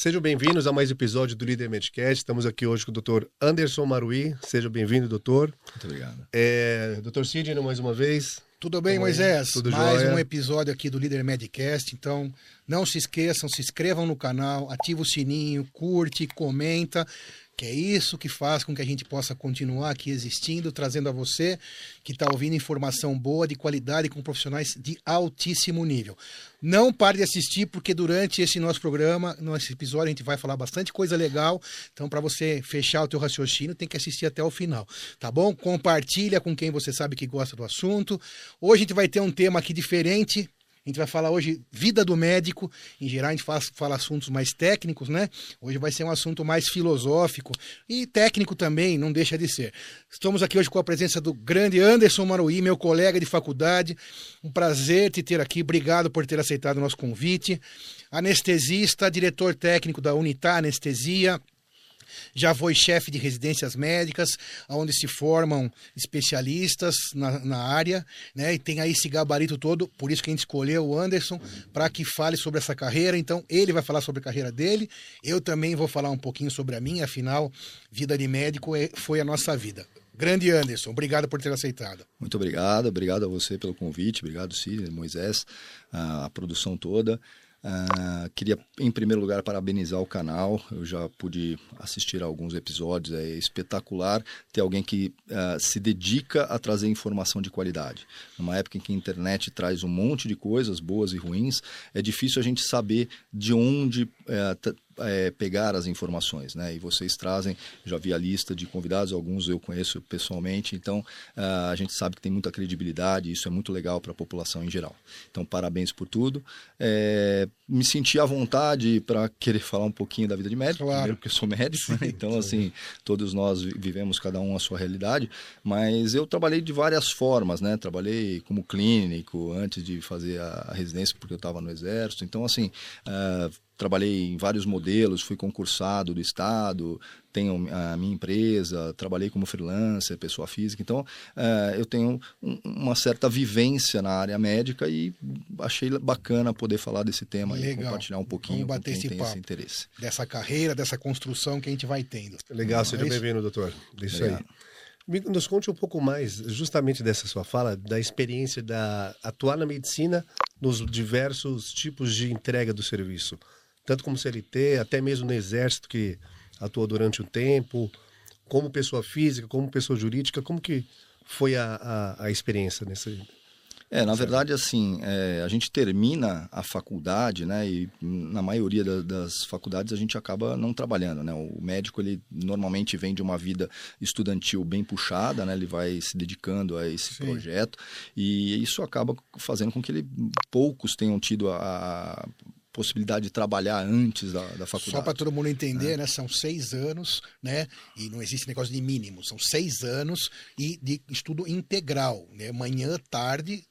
Sejam bem-vindos a mais um episódio do Líder Medcast. Estamos aqui hoje com o Dr. Anderson Maruí. Seja bem-vindo, doutor. Muito obrigado. É, Dr. Sidney, mais uma vez. Tudo bem, Moisés? Tudo mais jóia. um episódio aqui do Líder Medcast. Então, não se esqueçam, se inscrevam no canal, ativa o sininho, curte, comenta, que é isso que faz com que a gente possa continuar aqui existindo, trazendo a você que está ouvindo informação boa, de qualidade, com profissionais de altíssimo nível. Não pare de assistir, porque durante esse nosso programa, nesse episódio, a gente vai falar bastante coisa legal. Então, para você fechar o teu raciocínio, tem que assistir até o final, tá bom? Compartilha com quem você sabe que gosta do assunto. Hoje a gente vai ter um tema aqui diferente. A gente vai falar hoje vida do médico. Em geral, a gente faz, fala assuntos mais técnicos, né? Hoje vai ser um assunto mais filosófico e técnico também, não deixa de ser. Estamos aqui hoje com a presença do grande Anderson Maruí, meu colega de faculdade. Um prazer te ter aqui. Obrigado por ter aceitado o nosso convite. Anestesista, diretor técnico da Unitar Anestesia. Já foi chefe de residências médicas, onde se formam especialistas na, na área, né? E tem aí esse gabarito todo, por isso que a gente escolheu o Anderson para que fale sobre essa carreira. Então, ele vai falar sobre a carreira dele, eu também vou falar um pouquinho sobre a minha, afinal, vida de médico é- foi a nossa vida. Grande Anderson, obrigado por ter aceitado. Muito obrigado, obrigado a você pelo convite, obrigado Cid, Moisés, a, a produção toda. Ah, queria, em primeiro lugar, parabenizar o canal. Eu já pude assistir a alguns episódios. É espetacular ter alguém que ah, se dedica a trazer informação de qualidade. Numa época em que a internet traz um monte de coisas boas e ruins, é difícil a gente saber de onde eh, eh, pegar as informações, né? E vocês trazem, já vi a lista de convidados, alguns eu conheço pessoalmente, então ah, a gente sabe que tem muita credibilidade, e isso é muito legal para a população em geral. Então, parabéns por tudo. Eh, me senti à vontade para querer falar um pouquinho da vida de médico, Claro. primeiro porque eu sou médico, né? então assim, todos nós vi- vivemos cada um a sua realidade, mas eu trabalhei de várias formas, né? Trabalhei como clínico antes de fazer a residência porque eu estava no exército, então assim, ah, trabalhei em vários modelos, fui concursado do estado, tenho a minha empresa, trabalhei como freelancer, pessoa física, então eh, eu tenho um- uma certa vivência na área médica e achei bacana poder falar desse tema e Legal. compartilhar um pouquinho Vamos com bater quem esse tem esse interesse. Dessa carreira, dessa construção que a gente vai tendo. Legal, seja é bem-vindo, doutor. Isso aí. Obrigado. Me- Nos conte um pouco mais, justamente dessa sua fala, da experiência da atuar na medicina nos diversos tipos de entrega do serviço. Tanto como CLT, até mesmo no Exército, que atuou durante um tempo, como pessoa física, como pessoa jurídica, como que foi a, a, a experiência nesse... É, na verdade, assim, é, a gente termina a faculdade, né? E na maioria da- das faculdades a gente acaba não trabalhando, né? O médico, ele normalmente vem de uma vida estudantil bem puxada, né? Ele vai se dedicando a esse Sim. projeto e isso acaba fazendo com que ele, poucos tenham tido a, a possibilidade de trabalhar antes da, da faculdade. Só para todo mundo É. entender, né? São seis anos, né? E não existe negócio de mínimo. São seis anos e de estudo integral, né? Manhã, tarde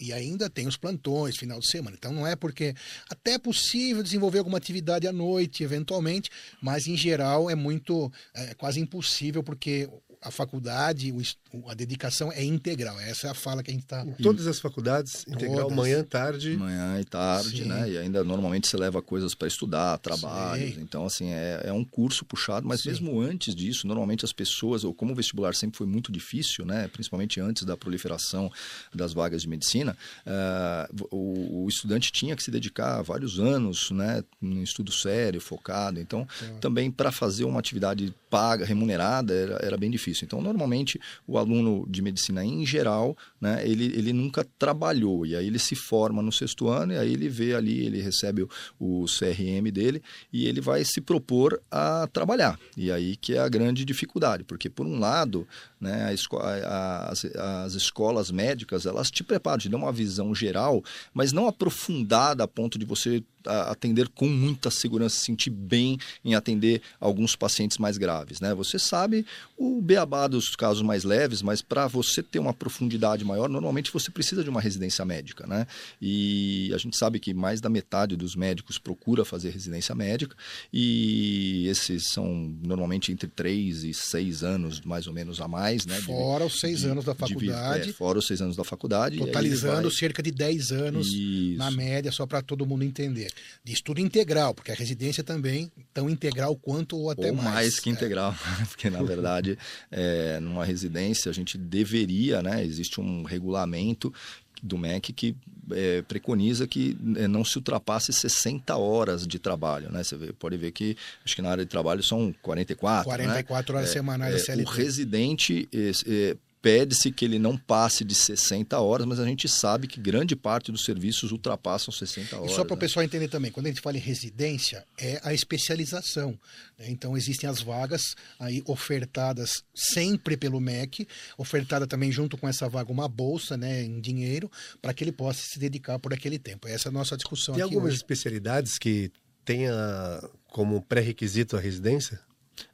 e- e ainda tem os plantões, final de semana. Então não é porque até é possível desenvolver alguma atividade à noite, eventualmente, mas em geral é muito, é quase impossível porque a faculdade, o a dedicação é integral. Essa é a fala que a gente está. Em todas as faculdades, integral, Todas. manhã, tarde... Manhã e tarde, Sim. né? E ainda normalmente você leva coisas para estudar, trabalhos. Sim. Então, assim, é, é um curso puxado, mas Sim. mesmo antes disso, normalmente as pessoas, ou como o vestibular sempre foi muito difícil, né? Principalmente antes da proliferação das vagas de medicina, ah, o, o estudante tinha que se dedicar vários anos, né? Num estudo sério, focado. Então, também para fazer uma atividade paga, remunerada, era, era bem difícil. Então, normalmente, o aluno de medicina em geral, né, ele, ele nunca trabalhou. E aí ele se forma no sexto ano, e aí ele vê ali, ele recebe o, o CRM dele, e ele vai se propor a trabalhar. E aí que é a grande dificuldade, porque, por um lado, né, a as, as escolas médicas, elas te preparam, te dão uma visão geral, mas não aprofundada a ponto de você atender com muita segurança, se sentir bem em atender alguns pacientes mais graves. Né? Você sabe o beabá dos casos mais leves, mas para você ter uma profundidade maior, normalmente você precisa de uma residência médica. Né? E a gente sabe que mais da metade dos médicos procura fazer residência médica, e esses são normalmente entre 3 e 6 anos, mais ou menos, a mais. Né? De- Fora os seis de- anos da de faculdade. é, fora os seis anos da faculdade. Totalizando vai- cerca de 10 anos Isso. na média, só para todo mundo entender. De estudo integral, porque a residência também tão integral quanto ou até ou mais. mais que É. integral, porque na verdade, é, numa residência a gente deveria, né? Existe um regulamento do MEC que é, preconiza que é, não se ultrapasse 60 horas de trabalho, né? Você vê- pode ver que acho que na área de trabalho são 44, né? 44 horas semanais da É, CLT. o residente é, é, pede-se que ele não passe de 60 horas, mas a gente sabe que grande parte dos serviços ultrapassam 60 E horas. só para o né? pessoal entender também, quando a gente fala em residência, é a especialização. né? Então, existem as vagas aí ofertadas sempre pelo MEC, ofertada também junto com essa vaga uma bolsa né, em dinheiro, para que ele possa se dedicar por aquele tempo. Essa é a nossa discussão Tem aqui algumas hoje. especialidades que tenha como pré-requisito a residência?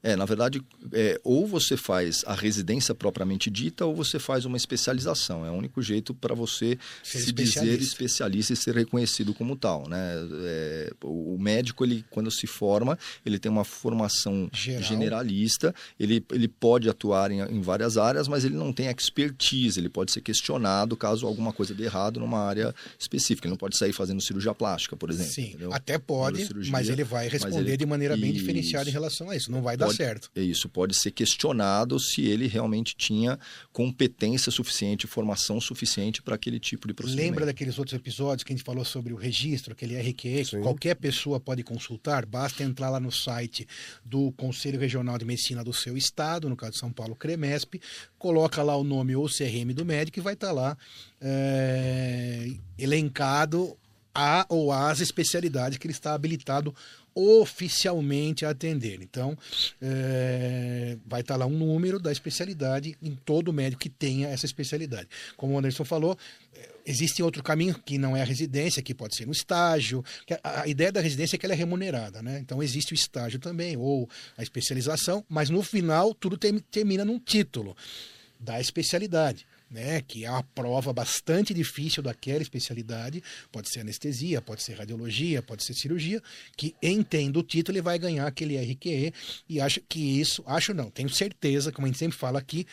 É, na verdade, é, ou você faz a residência propriamente dita, ou você faz uma especialização. É o único jeito para você Ser se dizer especialista. e ser reconhecido como tal. Né? É, o médico, ele, quando se forma, ele tem uma formação Geral. generalista, ele, ele pode atuar em, em várias áreas, mas ele não tem expertise, ele pode ser questionado caso alguma coisa dê errado numa área específica. Ele não pode sair fazendo cirurgia plástica, por exemplo. Sim, entendeu? até pode, mas ele vai responder ele- de maneira bem Isso. diferenciada em relação a isso. Não vai dar Pode- certo. É Isso, pode ser questionado se ele realmente tinha competência suficiente, formação suficiente para aquele tipo de procedimento. Lembra daqueles outros episódios que a gente falou sobre o registro, aquele RQE, que qualquer pessoa pode consultar, basta entrar lá no site do Conselho Regional de Medicina do seu estado, no caso de São Paulo, CREMESP, coloca lá o nome ou CRM do médico e vai estar lá é, elencado a ou as especialidades que ele está habilitado oficialmente atender. Então, é, vai estar lá um número da especialidade em todo médico que tenha essa especialidade. Como o Anderson falou, é, existe outro caminho que não é a residência, que pode ser no estágio. a, ideia da residência é que ela é remunerada, né? Então existe o estágio também, ou a especialização, mas no final tudo termina num título da especialidade. Né, que é uma prova bastante difícil daquela especialidade, pode ser anestesia, pode ser radiologia, pode ser cirurgia, que entendo o título ele vai ganhar aquele RQE e. Acho que isso, acho não, tenho certeza, como a gente sempre fala aqui,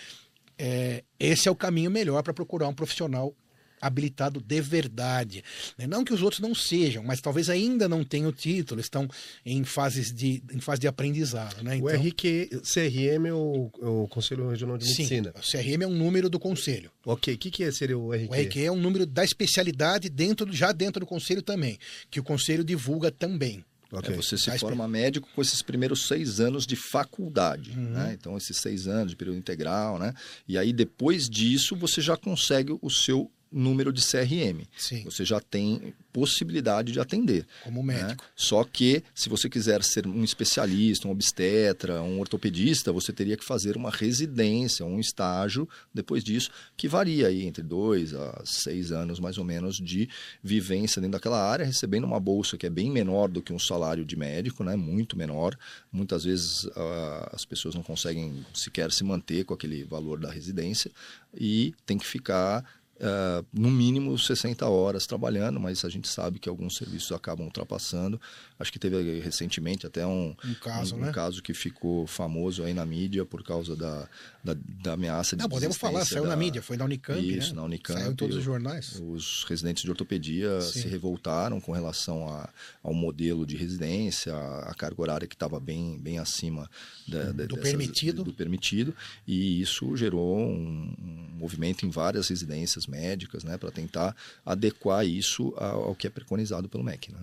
é, esse é o caminho melhor para procurar um profissional habilitado de verdade. né? Não que os outros não sejam, mas talvez ainda não tenham o título, estão em fases de, em fase de aprendizado. Né? O RQ, CRM é o, é o Conselho Regional de Sim, Medicina. o CRM é um número do conselho. Ok, o que, que é- seria o RQ? O RQ é um número da especialidade dentro do- já dentro do conselho também, que o conselho divulga também. Ok. É, você se forma médico com esses primeiros seis anos de faculdade, Uhum. né? Então, esses seis anos de período integral, né? E aí, depois disso, você já consegue o seu número de CRM. Sim, Você já tem possibilidade de atender. como né? médico. Só que, se você quiser ser um especialista, um obstetra, um ortopedista, você teria que fazer uma residência, um estágio depois disso, que varia aí entre dois a seis anos, mais ou menos, de vivência dentro daquela área, recebendo uma bolsa que é bem menor do que um salário de médico, né? muito menor. Muitas vezes ah, as pessoas não conseguem sequer se manter com aquele valor da residência e tem que ficar ah, no mínimo 60 horas trabalhando, mas a gente sabe que alguns serviços acabam ultrapassando. Acho que teve recentemente até um, Um caso, um, né? um caso que ficou famoso aí na mídia por causa da, da, da ameaça de Não, podemos falar, saiu na da- mídia, foi na Unicamp, Isso, né? na Unicamp. Saiu em todos os jornais. Os residentes de ortopedia Sim. se revoltaram com relação a, ao modelo de residência, a, a carga horária que estava bem, bem acima da- da- Do dessas- permitido. do permitido, e isso gerou um, um movimento em várias residências médicas, né, para tentar adequar isso ao, ao que é preconizado pelo MEC, né?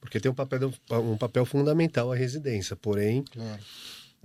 Porque tem um papel, um papel fundamental a residência, porém Claro,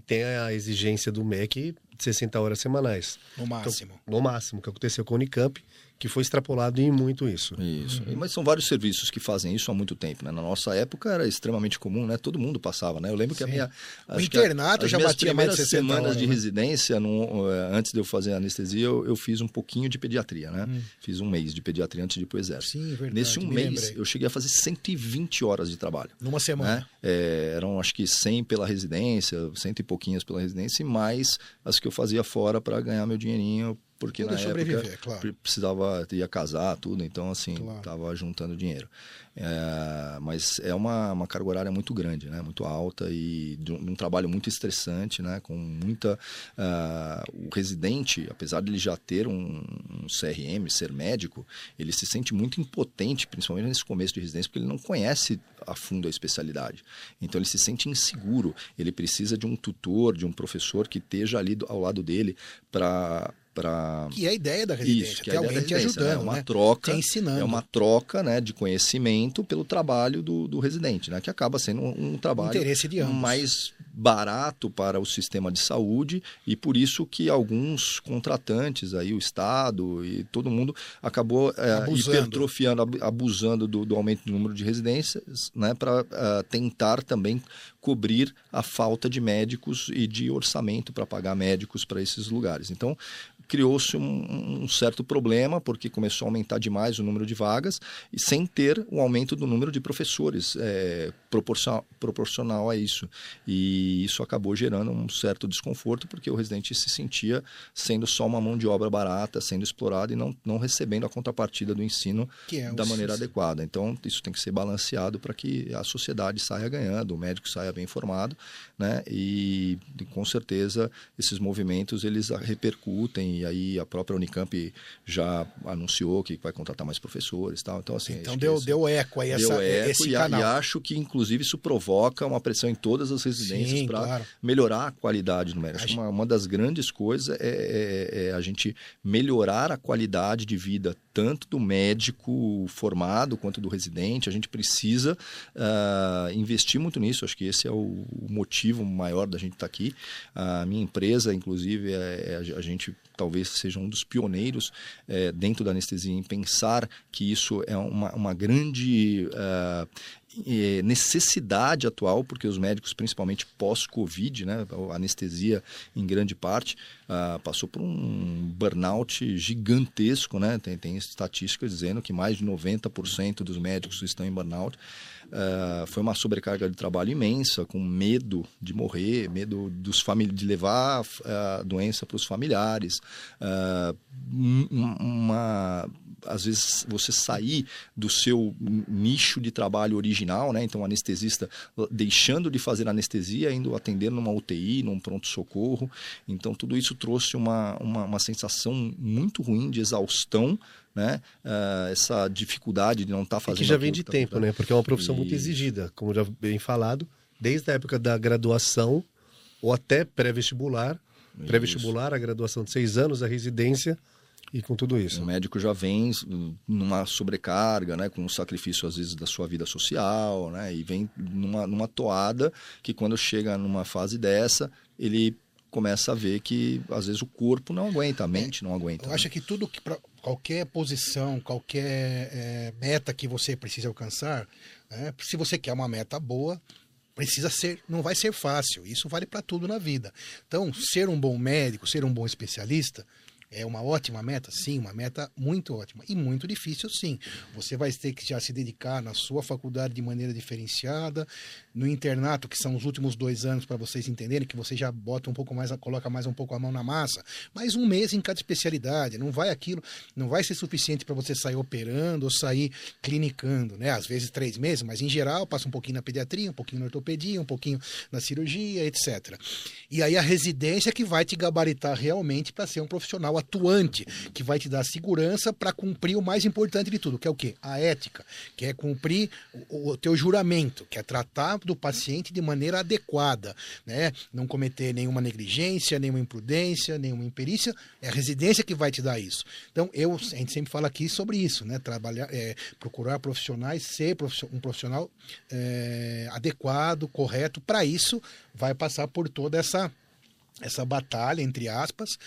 tem a exigência do MEC 60 horas semanais. no máximo. No máximo, que aconteceu com a Unicamp, que foi extrapolado em muito isso. Isso. Uhum. Mas são vários serviços que fazem isso há muito tempo, né? Na nossa época era extremamente comum, né? Todo mundo passava, né? Eu lembro que a Sim. minha... O a- internato já batia mais de primeiras 60 semanas horas, de né? residência, no, eh, antes de eu fazer anestesia, eu, eu fiz um pouquinho de pediatria, né? Fiz um mês de pediatria antes de ir pro exército. Sim, verdade. Nesse um me mês, lembrei. eu cheguei a fazer 120 horas de trabalho. Numa semana. Né? É, eram acho que 100 pela residência, cento e pouquinhas pela residência, e mais as que eu fazia fora para ganhar meu dinheirinho porque Tudo na época claro. precisava ia casar tudo, então assim Claro. tava juntando dinheiro. É, mas é uma, uma carga horária muito grande, né? Muito alta e um, um trabalho muito estressante, né? Com muita ah, o residente, apesar de ele já ter um, um CRM, ser médico, ele se sente muito impotente, principalmente nesse começo de residência, porque ele não conhece a fundo a especialidade. Então ele se sente inseguro. Ele precisa de um tutor, de um professor que esteja ali do- ao lado dele para para Que é a ideia da residência, isso, que é alguém te né? ajudando, É uma né? troca, Te ensinando. é uma troca né, de conhecimento pelo trabalho do, do residente, né? Que acaba sendo um, um trabalho mais barato para o sistema de saúde e por isso que alguns contratantes aí, o Estado e todo mundo acabou é, Abusando. hipertrofiando, ab- abusando do, do aumento do número de residências, né? Para tentar também cobrir a falta de médicos e de orçamento para pagar médicos para esses lugares. Então, criou-se um, um certo problema, porque começou a aumentar demais o número de vagas, e sem ter o aumento do número de professores é, proporcional, proporcional a isso. E isso acabou gerando um certo desconforto, porque o residente se sentia sendo só uma mão de obra barata, sendo explorado e não, não recebendo a contrapartida do ensino Que é da maneira sis- adequada. Então, isso tem que ser balanceado para que a sociedade saia ganhando, o médico saia bem informado, né? E com certeza esses movimentos eles repercutem e aí a própria Unicamp já anunciou que vai contratar mais professores, e tal. Então assim, Então deu, esse- deu eco aí essa, deu eco esse e, canal. e acho que inclusive isso provoca uma pressão em todas as residências para claro. melhorar a qualidade do médico. Uma, uma das grandes coisas é, é- é a gente melhorar a qualidade de vida tanto do médico formado quanto do residente. A gente precisa ah, investir muito nisso. Acho que esse é o, motivo maior da gente estar aqui. A minha empresa, inclusive, é, é a gente talvez seja um dos pioneiros é, dentro da anestesia em pensar que isso é uma, uma grande eh, necessidade atual, porque os médicos, principalmente pós-Covid, né, a anestesia em grande parte, ah, passou por um burnout gigantesco, né? Tem, tem estatísticas dizendo que mais de 90% dos médicos estão em burnout. Ah, foi uma sobrecarga de trabalho imensa, com medo de morrer, medo dos de levar a doença para os familiares, um- uma às vezes você sair do seu nicho de trabalho original, né? Então, anestesista deixando de fazer anestesia, indo atender numa UTI, num pronto-socorro. Então, tudo isso trouxe uma, uma, uma sensação muito ruim de exaustão, né? Ah, essa dificuldade de não estar E fazendo que já vem de tá tempo, acontecendo. né? Porque é uma profissão muito Isso. exigida, como já bem falado, desde a época da graduação ou até pré-vestibular. Pré-vestibular, a graduação de seis anos, a residência e com tudo isso. O médico já vem hum, numa sobrecarga, né, com um sacrifício às vezes da sua vida social, né, e vem numa, numa toada que quando chega numa fase dessa, ele começa a ver que às vezes o corpo não aguenta, a mente não aguenta. Eu né? acho que tudo que pra, qualquer posição, qualquer é, meta que você precise alcançar, né, se você quer uma meta boa, precisa ser, não vai ser fácil. Isso vale para tudo na vida. Então, ser um bom médico, ser um bom especialista é uma ótima meta, sim, uma meta muito ótima e muito difícil, sim. Você vai ter que já se dedicar na sua faculdade de maneira diferenciada, no internato, que são os últimos dois anos para vocês entenderem que você já bota um pouco mais, coloca mais um pouco a mão na massa, mais um mês em cada especialidade, não vai aquilo, não vai ser suficiente para você sair operando ou sair clinicando, né? Às vezes três meses, mas em geral passa um pouquinho na pediatria, um pouquinho na ortopedia, um pouquinho na cirurgia, etc. E aí a residência que vai te gabaritar realmente para ser um profissional atuante, que vai te dar segurança para cumprir o mais importante de tudo, que é o quê? A ética, que é cumprir o, o teu juramento, que é tratar do paciente de maneira adequada, né? Não cometer nenhuma negligência, nenhuma imprudência, nenhuma imperícia, é a residência que vai te dar isso. Então, eu, a gente sempre fala aqui sobre isso, né? Trabalhar, é, procurar profissionais, ser um profissional é, adequado, correto, para isso vai passar por toda essa essa batalha, entre aspas.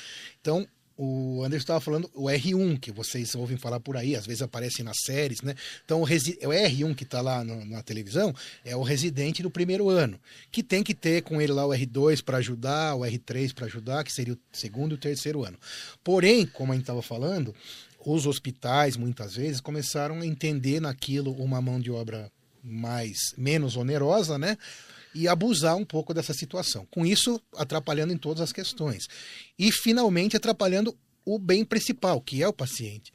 Então, o Anderson estava falando o R1, que vocês ouvem falar por aí, às vezes aparece nas séries, né? Então, o, resi- o R1 que está lá no- na televisão é o residente do primeiro ano, que tem que ter com ele lá o R2 para ajudar, o R3 para ajudar, que seria o segundo e o terceiro ano. Porém, como a gente estava falando, os hospitais, muitas vezes, começaram a entender naquilo uma mão de obra mais menos onerosa, né? E abusar um pouco dessa situação. Com isso, atrapalhando em todas as questões. E, finalmente, atrapalhando o bem principal, que é o paciente.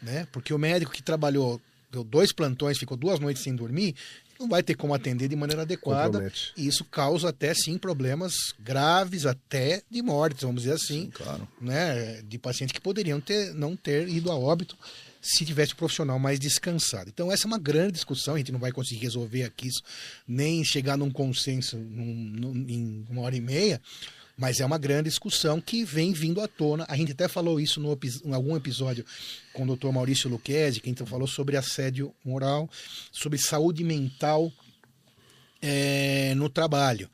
Né? Porque o médico que trabalhou, deu dois plantões, ficou duas noites sem dormir, não vai ter como atender de maneira adequada. Compromete. E isso causa até sim problemas graves, até de mortes, vamos dizer assim, Claro. né? De pacientes que poderiam ter, não ter ido a óbito se tivesse um profissional mais descansado. Então essa é uma grande discussão, a gente não vai conseguir resolver aqui isso, nem chegar num consenso num- num- em uma hora e meia, mas é uma grande discussão que vem vindo à tona. A gente até falou isso no, em algum episódio com o doutor Maurício Luquezzi, que então falou sobre assédio moral, sobre saúde mental é, no trabalho,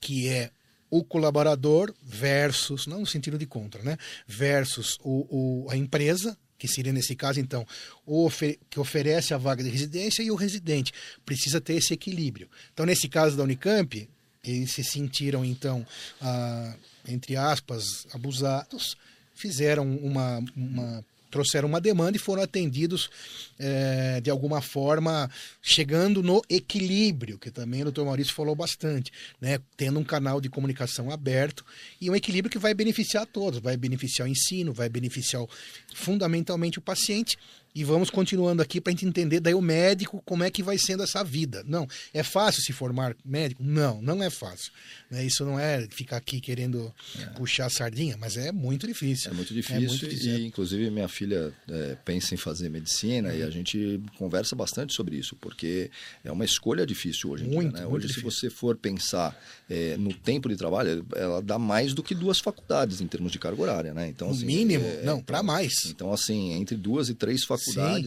que é o colaborador versus, não no sentido de contra, né? Versus o, o- a empresa, que seria nesse caso, então, o que oferece a vaga de residência e o residente. Precisa ter esse equilíbrio. Então, nesse caso da Unicamp, eles se sentiram, então, ah, entre aspas, abusados, fizeram uma, uma trouxeram uma demanda e foram atendidos eh, de alguma forma, chegando no equilíbrio, que também o doutor Maurício falou bastante, né? tendo um canal de comunicação aberto e um equilíbrio que vai beneficiar a todos, vai beneficiar o ensino, vai beneficiar fundamentalmente o paciente. E vamos continuando aqui para a gente entender daí o médico como é que vai sendo essa vida. Não, é fácil se formar médico? Não, não é fácil. Né? Isso não é ficar aqui querendo puxar a sardinha, mas é muito difícil. É muito difícil, muito difícil. e inclusive minha filha é, pensa em fazer medicina Uhum. e a gente conversa bastante sobre isso, porque é uma escolha difícil hoje em Muito, dia. Né? Hoje, se você for pensar é, no tempo de trabalho, ela dá mais do que duas faculdades em termos de carga horária. Né? Então, No assim, mínimo, é, não, então- para mais. Então, assim, entre duas e três faculdades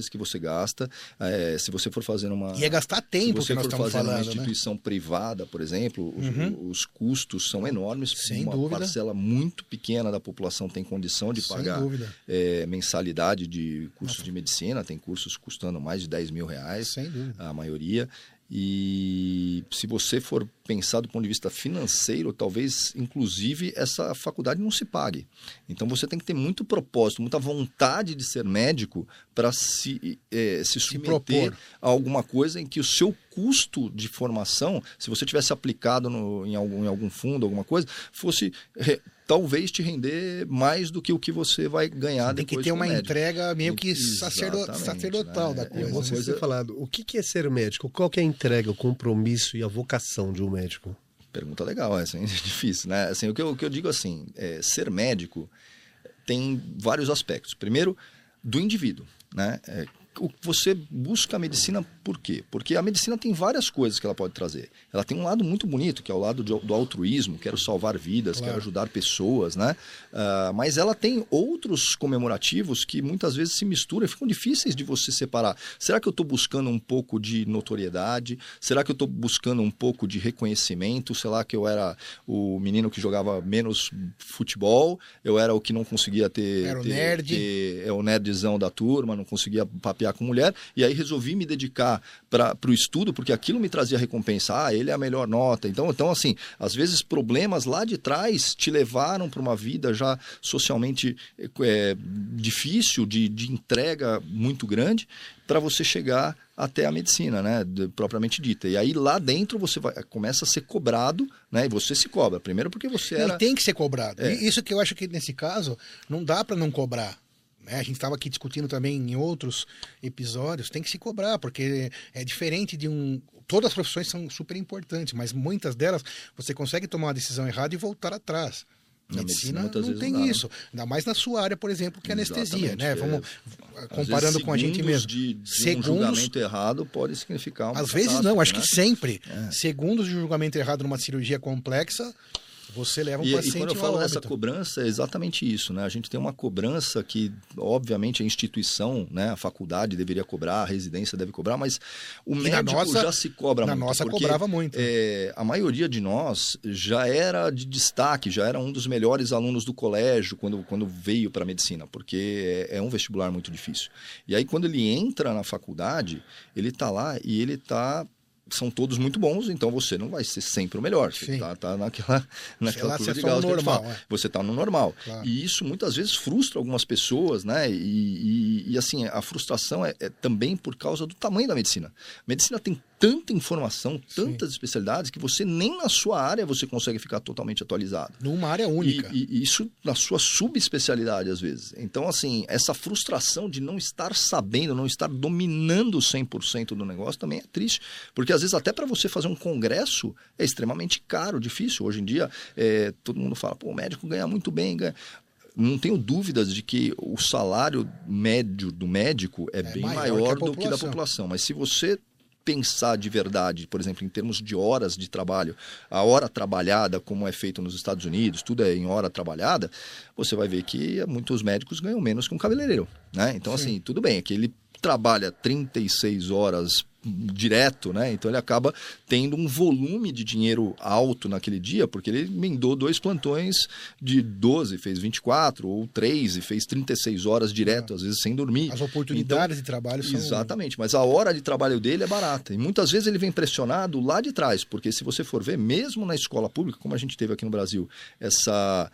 que você gasta, é, se você for fazer uma. E é gastar tempo se você for fazer falando, né? instituição privada, por exemplo, os, os custos são enormes. Sem uma dúvida. parcela muito pequena da população tem condição de Sem pagar é, mensalidade de cursos de medicina. Tem cursos custando mais de 10 mil reais, Sem dúvida. a maioria. E se você for pensar do ponto de vista financeiro, talvez, inclusive, essa faculdade não se pague. Então você tem que ter muito propósito, muita vontade de ser médico para se, eh, se submeter propor. a alguma coisa em que o seu custo de formação, se você tivesse aplicado no- em, algum, em algum fundo, alguma coisa, fosse eh, talvez te render mais do que o que você vai ganhar Tem que depois ter como uma médico. entrega meio que sacerdo- sacerdotal né? da É coisa. uma Você coisa- ter falado, o que que é ser médico? Qual que é a entrega, o compromisso e a vocação de um médico? Pergunta legal essa, hein? É difícil, né? Assim, o, que eu, o que eu digo assim, é, ser médico tem vários aspectos. Primeiro, do indivíduo, né? É, você busca a medicina por quê? Porque a medicina tem várias coisas que ela pode trazer. Ela tem um lado muito bonito, que é o lado de- do altruísmo, quero salvar vidas, Claro. quero ajudar pessoas, né? Ah, mas ela tem outros comemorativos que muitas vezes se misturam e ficam difíceis de você separar. Será que eu estou buscando um pouco de notoriedade? Será que eu estou buscando um pouco de reconhecimento? Será que eu era o menino que jogava menos futebol? Eu era o que não conseguia ter... Era o ter- nerd. ter- é o nerdzão da turma, não conseguia papear com mulher. E aí resolvi me dedicar para o estudo, porque aquilo me trazia recompensa. Ah, ele é a melhor nota. Então, então, assim, às vezes problemas lá de trás te levaram para uma vida já socialmente é, difícil, de, de entrega muito grande, para você chegar até a medicina, né, de- propriamente dita. E aí lá dentro você vai, começa a ser cobrado, né, e você se cobra. Primeiro porque você era... E tem que ser cobrado. É. Isso que eu acho que nesse caso não dá para não cobrar. Né? A gente estava aqui discutindo também em outros episódios, tem que se cobrar, porque é diferente de um. Todas as profissões são super importantes, mas muitas delas você consegue tomar uma decisão errada e voltar atrás. Na medicina, medicina, não tem não dá, né? isso. Ainda mais na sua área, por exemplo, que é anestesia, né? é. Vamos Às comparando com a gente mesmo. De, de um Segundos- julgamento errado pode significar uma Às vezes não, acho que catástrofe, sempre. É. Segundos de julgamento errado numa cirurgia complexa, você leva um E, e paciente quando eu falo dessa cobrança, é exatamente isso, né? A gente tem uma cobrança que, obviamente, a instituição, né, a faculdade deveria cobrar, a residência deve cobrar, mas o E na médico nossa- já se cobra na muito. nossa porque, cobrava muito. é, a maioria de nós já era de destaque, já era um dos melhores alunos do colégio quando, quando veio para a medicina, porque é, é um vestibular muito difícil. E aí, quando ele entra na faculdade, ele está lá e ele está são todos muito bons, então você não vai ser sempre o melhor. Você Sim. tá, naquela, naquela lá, de é só Gauss a normal, é. Você está no normal. Claro. E isso muitas vezes frustra algumas pessoas, né? E, e- e, assim, a frustração é, é também por causa do tamanho da medicina. Medicina tem tanta informação, tantas Sim. especialidades, que você nem na sua área você consegue ficar totalmente atualizado. Numa área única. E, e isso na sua subespecialidade, às vezes. Então, assim, essa frustração de não estar sabendo, não estar dominando 100% do negócio também é triste. Porque, às vezes, até para você fazer um congresso é extremamente caro, difícil. Hoje em dia, é, todo mundo fala, pô, o médico ganha muito bem, ganha não tenho dúvidas de que o salário médio do médico é, é bem maior, que do que da população. Mas se você pensar de verdade, por exemplo, em termos de horas de trabalho, a hora trabalhada, como é feito nos Estados Unidos, tudo é em hora trabalhada, você vai ver que muitos médicos ganham menos que um cabeleireiro. Né? Então, Sim. assim, tudo bem, aquele trabalha 36 horas direto, né? Então ele acaba tendo um volume de dinheiro alto naquele dia, porque ele emendou dois plantões de 12, fez 24, ou 3 e fez 36 horas direto, é. às vezes sem dormir. As oportunidades então, de trabalho são... Exatamente, mas a hora de trabalho dele é barata. E muitas vezes ele vem pressionado lá de trás, porque se você for ver, mesmo na escola pública, como a gente teve aqui no Brasil, essa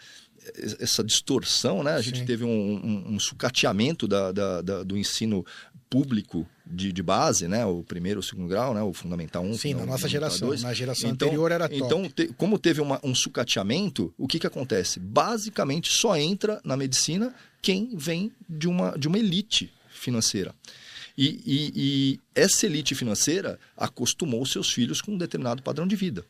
essa distorção, né? A Sim. gente teve um, um, um sucateamento da, da, da, do ensino público de, de, base, né? O primeiro, o segundo grau, né? O fundamental 1. Sim, na nossa geração. Dois. Na geração então, anterior era top. Então, te, como teve uma, um sucateamento, o que, que acontece? Basicamente, só entra na medicina quem vem de uma, de uma elite financeira. E, e, e essa elite financeira acostumou seus filhos com um determinado padrão de vida.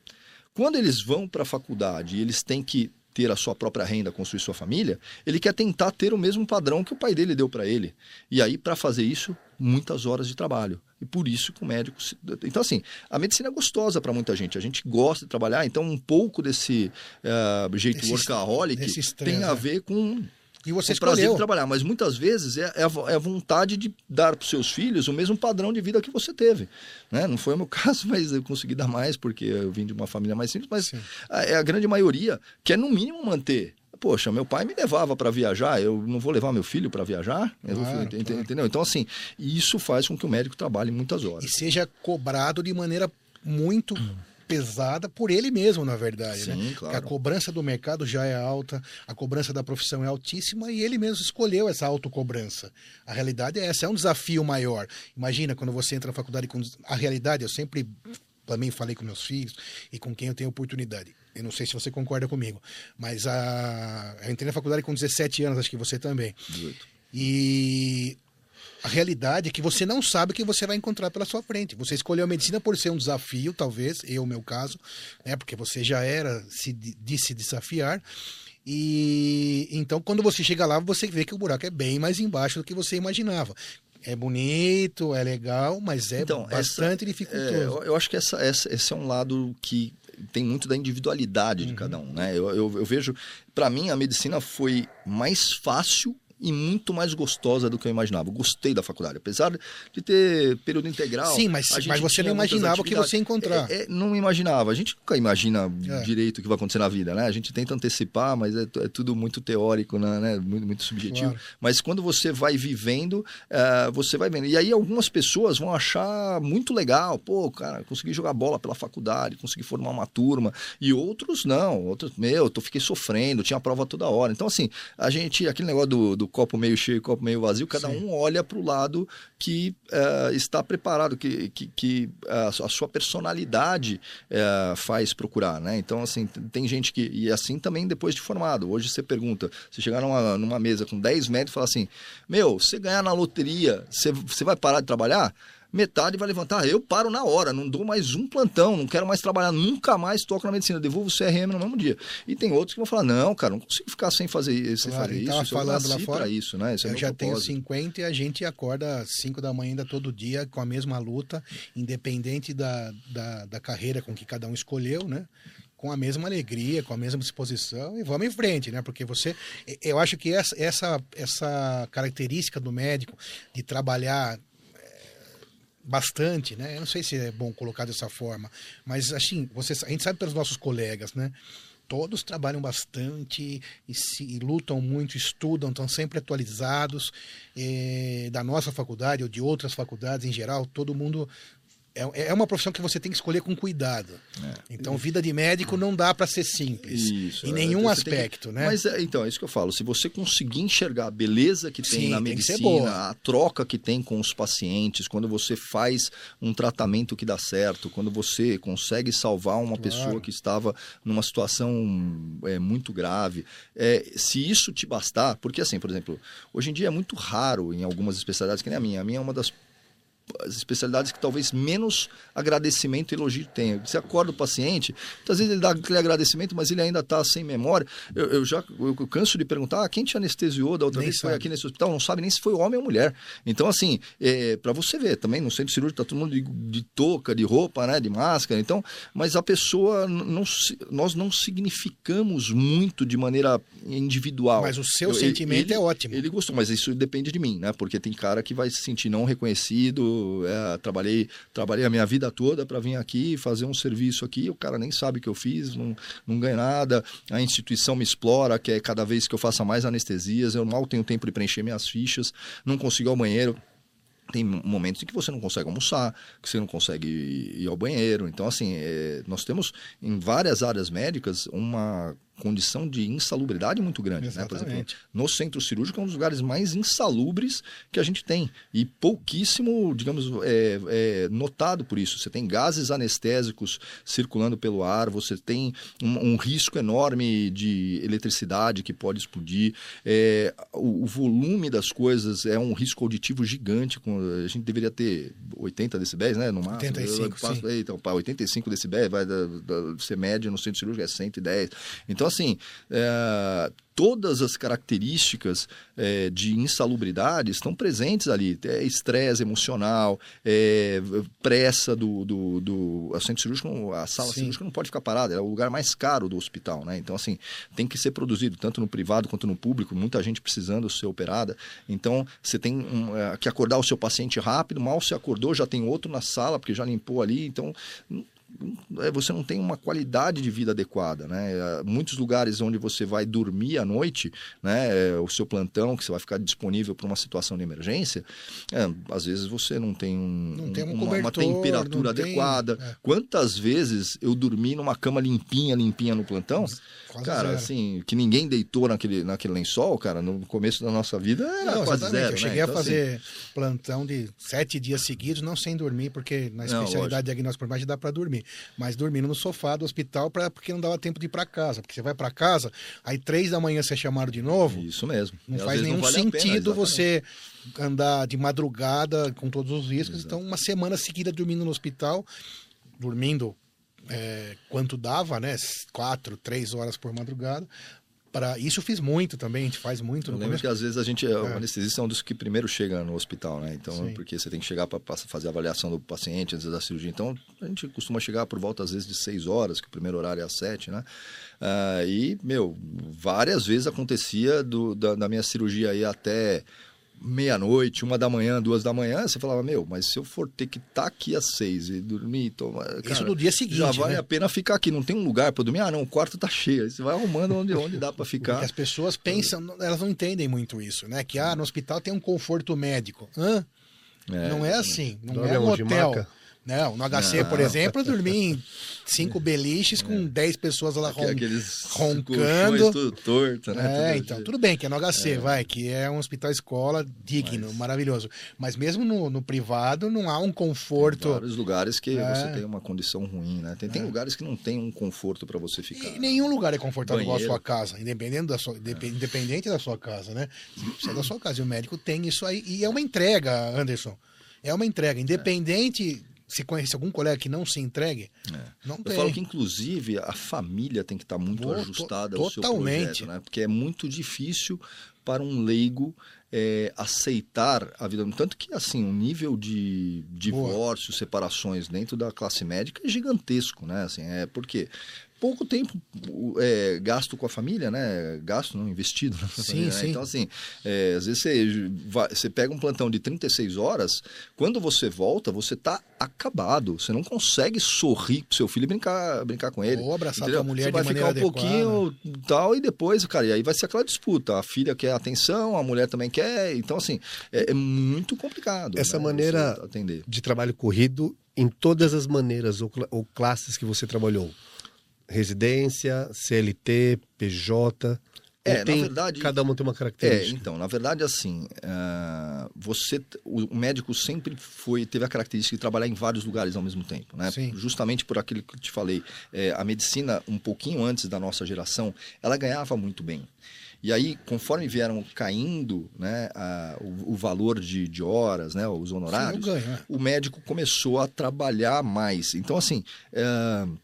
Quando eles vão para a faculdade e eles têm que ter a sua própria renda, construir sua família, ele quer tentar ter o mesmo padrão que o pai dele deu para ele. E aí, para fazer isso, muitas horas de trabalho. E por isso que o médico. Se... Então, assim, a medicina é gostosa para muita gente. A gente gosta de trabalhar, então um pouco desse uh, jeito esse, workaholic tem a ver com e você é escolheu. prazer de trabalhar, mas muitas vezes é, é, a, é a vontade de dar para os seus filhos o mesmo padrão de vida que você teve. Né? Não foi o meu caso, mas eu consegui dar mais porque eu vim de uma família mais simples, mas a, é a grande maioria quer no mínimo manter poxa, meu pai me levava para viajar, eu não vou levar meu filho para viajar? Claro, vou, claro. Entendeu? Então, assim, isso faz com que o médico trabalhe muitas horas. E seja cobrado de maneira muito pesada por ele mesmo, na verdade. Né? Sim, né? claro. a cobrança do mercado já é alta, a cobrança da profissão é altíssima e ele mesmo escolheu essa autocobrança. A realidade é essa, é um desafio maior. Imagina quando você entra na faculdade com. A realidade, eu sempre também falei com meus filhos e com quem eu tenho oportunidade. Eu não sei se você concorda comigo, mas a... eu entrei na faculdade com 17 anos, acho que você também. 18. E a realidade é que você não sabe o que você vai encontrar pela sua frente. Você escolheu a medicina por ser um desafio, talvez, eu, meu caso, né? Porque você já era se de se desafiar. E então, quando você chega lá, você vê que o buraco é bem mais embaixo do que você imaginava. É bonito, é legal, mas é então, bastante essa, dificultoso. É, eu, eu, acho que essa, essa, esse é um lado que tem muito da individualidade uhum. de cada um, né? Eu, eu, eu vejo, para mim, a medicina foi mais fácil e muito mais gostosa do que eu imaginava. Gostei da faculdade, apesar de ter período integral. Sim, mas, mas você não imaginava o que você ia encontrar. É, é, não imaginava. A gente nunca imagina é. direito o que vai acontecer na vida, né? A gente tenta antecipar, mas é, é tudo muito teórico, né? né? Muito, muito subjetivo. Claro. Mas quando você vai vivendo, uh, você vai vendo. E aí algumas pessoas vão achar muito legal, pô, cara, consegui jogar bola pela faculdade, consegui formar uma turma. E outros não, outros, meu, eu fiquei sofrendo, tinha prova toda hora. Então, assim, a gente, aquele negócio do, do copo meio cheio e copo meio vazio, cada Sim. um olha para o lado que uh, está preparado, que, que, que uh, a sua personalidade uh, faz procurar, né? Então, assim, tem gente que... E assim também depois de formado. Hoje você pergunta, você chegar numa, numa mesa com 10 médicos e falar assim, meu, você ganhar na loteria, você, você vai parar de trabalhar? Metade vai levantar. Eu paro na hora, não dou mais um plantão, não quero mais trabalhar, nunca mais toco na medicina, devolvo o CRM no mesmo dia. E tem outros que vão falar: não, cara, não consigo ficar sem fazer, sem claro, fazer isso. Tava falando lá fora, isso, né? Esse é eu é já propósito. tenho 50 e a gente acorda às 5 da manhã ainda todo dia com a mesma luta, independente da, da, da carreira com que cada um escolheu, né? com a mesma alegria, com a mesma disposição e vamos em frente, né? Porque você, eu acho que essa, essa, essa característica do médico de trabalhar bastante, né? Eu não sei se é bom colocar dessa forma, mas assim, você, a gente sabe pelos nossos colegas, né? Todos trabalham bastante e, se, e lutam muito, estudam, estão sempre atualizados. Eh, da nossa faculdade ou de outras faculdades em geral, todo mundo é, é uma profissão que você tem que escolher com cuidado. É. Então, vida de médico não dá para ser simples. Isso, em é, nenhum então aspecto, que... né? Mas é, então, é isso que eu falo. Se você conseguir enxergar a beleza que tem Sim, na tem medicina, a troca que tem com os pacientes, quando você faz um tratamento que dá certo, quando você consegue salvar uma claro. pessoa que estava numa situação é, muito grave, é, se isso te bastar, porque assim, por exemplo, hoje em dia é muito raro em algumas especialidades, que nem a minha, a minha é uma das as especialidades que talvez menos agradecimento e elogio tenha. Você acorda o paciente, muitas vezes ele dá aquele agradecimento, mas ele ainda está sem memória. Eu, eu já eu canso de perguntar, ah, quem te anestesiou da outra nem vez que foi aqui nesse hospital? Não sabe nem se foi homem ou mulher. Então, assim, é, para você ver, também no centro cirúrgico está todo mundo de, de, touca, de roupa, né, de máscara. Então, mas a pessoa, não, nós não significamos muito de maneira individual. Mas o seu eu, sentimento ele, é ótimo. Ele gostou, mas isso depende de mim, né? Porque tem cara que vai se sentir não reconhecido, é, trabalhei, trabalhei a minha vida toda para vir aqui fazer um serviço aqui, o cara nem sabe o que eu fiz, não, não ganha nada, a instituição me explora, que é cada vez que eu faça mais anestesias, eu mal tenho tempo de preencher minhas fichas, não consigo ir ao banheiro, tem momentos em que você não consegue almoçar, que você não consegue ir ao banheiro. Então, assim, é, nós temos em várias áreas médicas uma condição de insalubridade muito grande. Né? Por exemplo, no centro cirúrgico é um dos lugares mais insalubres que a gente tem. E pouquíssimo, digamos, é, é notado por isso. Você tem gases anestésicos circulando pelo ar, você tem um, um risco enorme de eletricidade que pode explodir. É, o, o, volume das coisas é um risco auditivo gigante. A gente deveria ter 80 decibéis, né? No máximo. 85, passo, sim. Então, para 85 decibéis, vai da, da, ser média no centro cirúrgico é 110. Então, então, assim, é, todas as características é, de insalubridade estão presentes ali. É estresse emocional, é, pressa do, do, do a centro cirúrgico, a sala Sim. cirúrgica não pode ficar parada, é o lugar mais caro do hospital, né? Então, assim, tem que ser produzido tanto no privado quanto no público, muita gente precisando ser operada. Então, você tem um, é, que acordar o seu paciente rápido, mal se acordou, já tem outro na sala, porque já limpou ali. Então, você não tem uma qualidade de vida adequada, né? É, muitos lugares onde você vai dormir à noite, né? É, o seu plantão que você vai ficar disponível para uma situação de emergência, é, às vezes você não tem, um, não tem um uma, uma, temperatura adequada. Tem, é. Quantas vezes eu dormi numa cama limpinha, limpinha no plantão? Quase cara, zero. assim, que ninguém deitou naquele, naquele lençol, cara, no começo da nossa vida era não, quase zero. Eu né? cheguei né? então, a fazer assim... plantão de sete dias seguidos, não sem dormir, porque na especialidade não, diagnóstico por baixo dá para dormir. Mas dormindo no sofá do hospital pra, porque não dava tempo de ir para casa. Porque você vai para casa, aí três da manhã você é chamado de novo. Isso mesmo. Não faz nenhum não vale sentido pena, você andar de madrugada com todos os riscos. Exato. Então, uma semana seguida dormindo no hospital, dormindo é, quanto dava, né? Quatro, três horas por madrugada. Para isso eu fiz muito também, a gente faz muito. Eu lembro que às vezes a gente, é. o anestesista é um dos que primeiro chega no hospital, né? Então, Sim. porque você tem que chegar para fazer a avaliação do paciente antes da cirurgia. Então, a gente costuma chegar por volta às vezes de seis horas, que o primeiro horário é às sete, né? Ah, e, meu, várias vezes acontecia do, da, da minha cirurgia aí até meia-noite, uma da manhã, duas da manhã, você falava, meu, mas se eu for ter que estar tá aqui às seis e dormir, toma, cara, isso no dia seguinte, já vale né? a pena ficar aqui, não tem um lugar para dormir, ah, não, o quarto tá cheio, você vai arrumando onde, onde dá para ficar. Porque as pessoas pensam, elas não entendem muito isso, né? Que ah, no hospital tem um conforto médico. Hã? É, não é assim, não é um hotel. Não, no HC, não. por exemplo, eu dormi em cinco beliches com é. dez pessoas lá ron... roncando. tudo torto, né? É, tudo então, tudo bem que é no HC, é. vai, que é um hospital escola digno, Mas... maravilhoso. Mas mesmo no, no, privado não há um conforto. Tem vários lugares que é. você tem uma condição ruim, né? Tem, tem é. lugares que não tem um conforto para você ficar. E nenhum lugar é confortável igual a sua casa, independente da sua, independente da sua casa, né? Você é da sua casa e o médico tem isso aí. E é uma entrega, Anderson. É uma entrega, independente se conhece algum colega que não se entregue, é. não Eu tem. falo que, inclusive, a família tem que estar muito Pô, ajustada ao seu projeto, né? Porque é muito difícil para um leigo é, aceitar a vida. Tanto que, assim, o nível de divórcios, separações dentro da classe médica é gigantesco, né? Assim, é porque pouco tempo é, gasto com a família, né? Gasto, não investido. Sim, família, sim. Né? Então, assim, é, às vezes você, vai, você pega um plantão de 36 horas, quando você volta, você tá acabado. Você não consegue sorrir pro seu filho e brincar, brincar com ele. Ou abraçar a mulher você vai ficar um adequada. pouquinho tal, e depois, cara, e aí vai ser aquela disputa. A filha quer atenção, a mulher também quer. Então, assim, é, é muito complicado. Essa né, maneira de trabalho corrido em todas as maneiras ou, ou classes que você trabalhou? Residência, CLT, PJ? É, tem, na verdade. Cada uma tem uma É, característica. então, na verdade, assim, uh, você, o médico sempre foi, teve a característica de trabalhar em vários lugares ao mesmo tempo, né? Sim. Justamente por aquilo que eu te falei, é, a medicina, um pouquinho antes da nossa geração, ela ganhava muito bem. E aí, conforme vieram caindo né, a, o, o, valor de, de, horas, né, os honorários, Sim, é. o médico começou a trabalhar mais. Então, assim. Uh,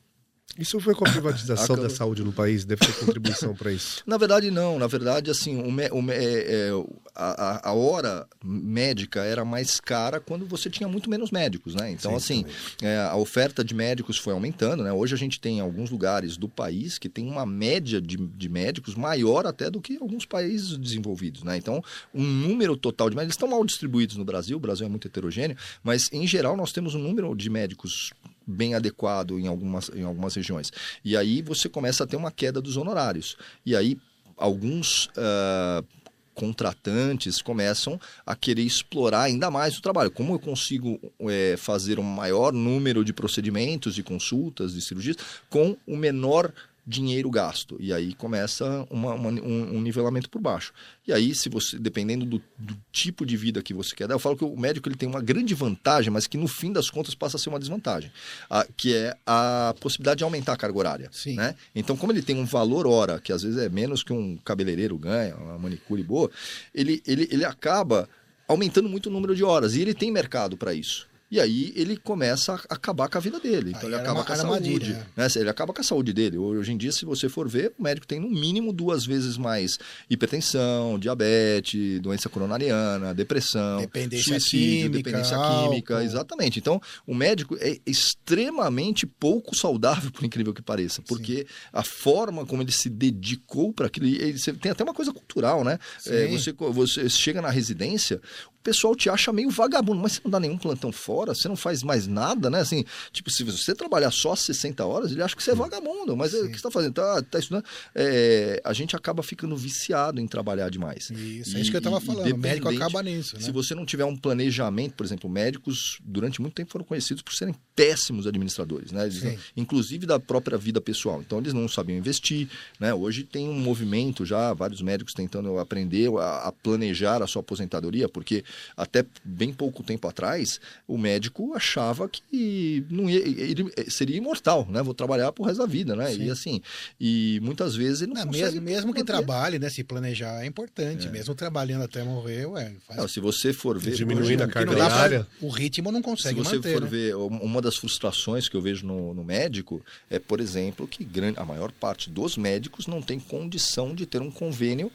isso foi com a privatização da saúde no país? Deve ter contribuição para isso? Na verdade, não. Na verdade, assim, o, me, o, é, a, a, hora médica era mais cara quando você tinha muito menos médicos, né? Então, Sim, assim, é, a oferta de médicos foi aumentando, né? Hoje a gente tem alguns lugares do país que tem uma média de, de médicos maior até do que alguns países desenvolvidos, né? Então, um número total de médicos, eles estão mal distribuídos no Brasil, o Brasil é muito heterogêneo, mas, em geral, nós temos um número de médicos bem adequado em algumas, em algumas regiões. E aí você começa a ter uma queda dos honorários. E aí alguns uh, contratantes começam a querer explorar ainda mais o trabalho. Como eu consigo é, fazer um maior número de procedimentos, de consultas, de cirurgias, com o menor dinheiro gasto. E aí começa uma, uma, um, um, nivelamento por baixo. E aí, se você, dependendo do, do, tipo de vida que você quer dar, eu falo que o médico ele tem uma grande vantagem, mas que no fim das contas passa a ser uma desvantagem, a, que é a possibilidade de aumentar a carga horária. Sim. Né? Então, como ele tem um valor hora, que às vezes é menos que um cabeleireiro ganha, uma manicure boa, ele, ele, ele acaba aumentando muito o número de horas. E ele tem mercado para isso. E aí ele começa a acabar com a vida dele. Então Aí ele acaba uma com a saúde. armadilha, Né? Ele acaba com a saúde dele. Hoje em dia, se você for ver, o médico tem no mínimo duas vezes mais hipertensão, diabetes, doença coronariana, depressão, Dependência suicídio, química, dependência álcool. química. Exatamente. Então, o médico é extremamente pouco saudável, por incrível que pareça. Porque a forma como ele se dedicou para aquilo. Ele, tem até uma coisa cultural, né? É, você, você chega na residência, pessoal te acha meio vagabundo, mas você não dá nenhum plantão fora, você não faz mais nada, né? Assim, tipo, se você trabalhar só 60 horas, ele acha que você é vagabundo, mas é, o que você está fazendo? Tá, tá estudando? É, a gente acaba ficando viciado em trabalhar demais. Isso, é isso que eu estava falando. O médico acaba nisso, né? Se você não tiver um planejamento, por exemplo, médicos durante muito tempo foram conhecidos por serem péssimos administradores, né? Eles, inclusive da própria vida pessoal. Então eles não sabiam investir, né? Hoje tem um movimento já, vários médicos tentando aprender a, a planejar a sua aposentadoria, porque até bem pouco tempo atrás, o médico achava que não ia, ele seria imortal, né? Vou trabalhar pro resto da vida, né? Sim. E assim, e muitas vezes ele não, Não, mesmo, mesmo que manter. trabalhe, né? Se planejar é importante. Mesmo trabalhando até morrer, ué, faz Não, se você for ver... Diminuindo a carga horária. o ritmo não Se consegue você manter. for né? ver, um- uma das frustrações que eu vejo no, no médico é, por exemplo, que grande, a maior parte dos médicos não tem condição de ter um convênio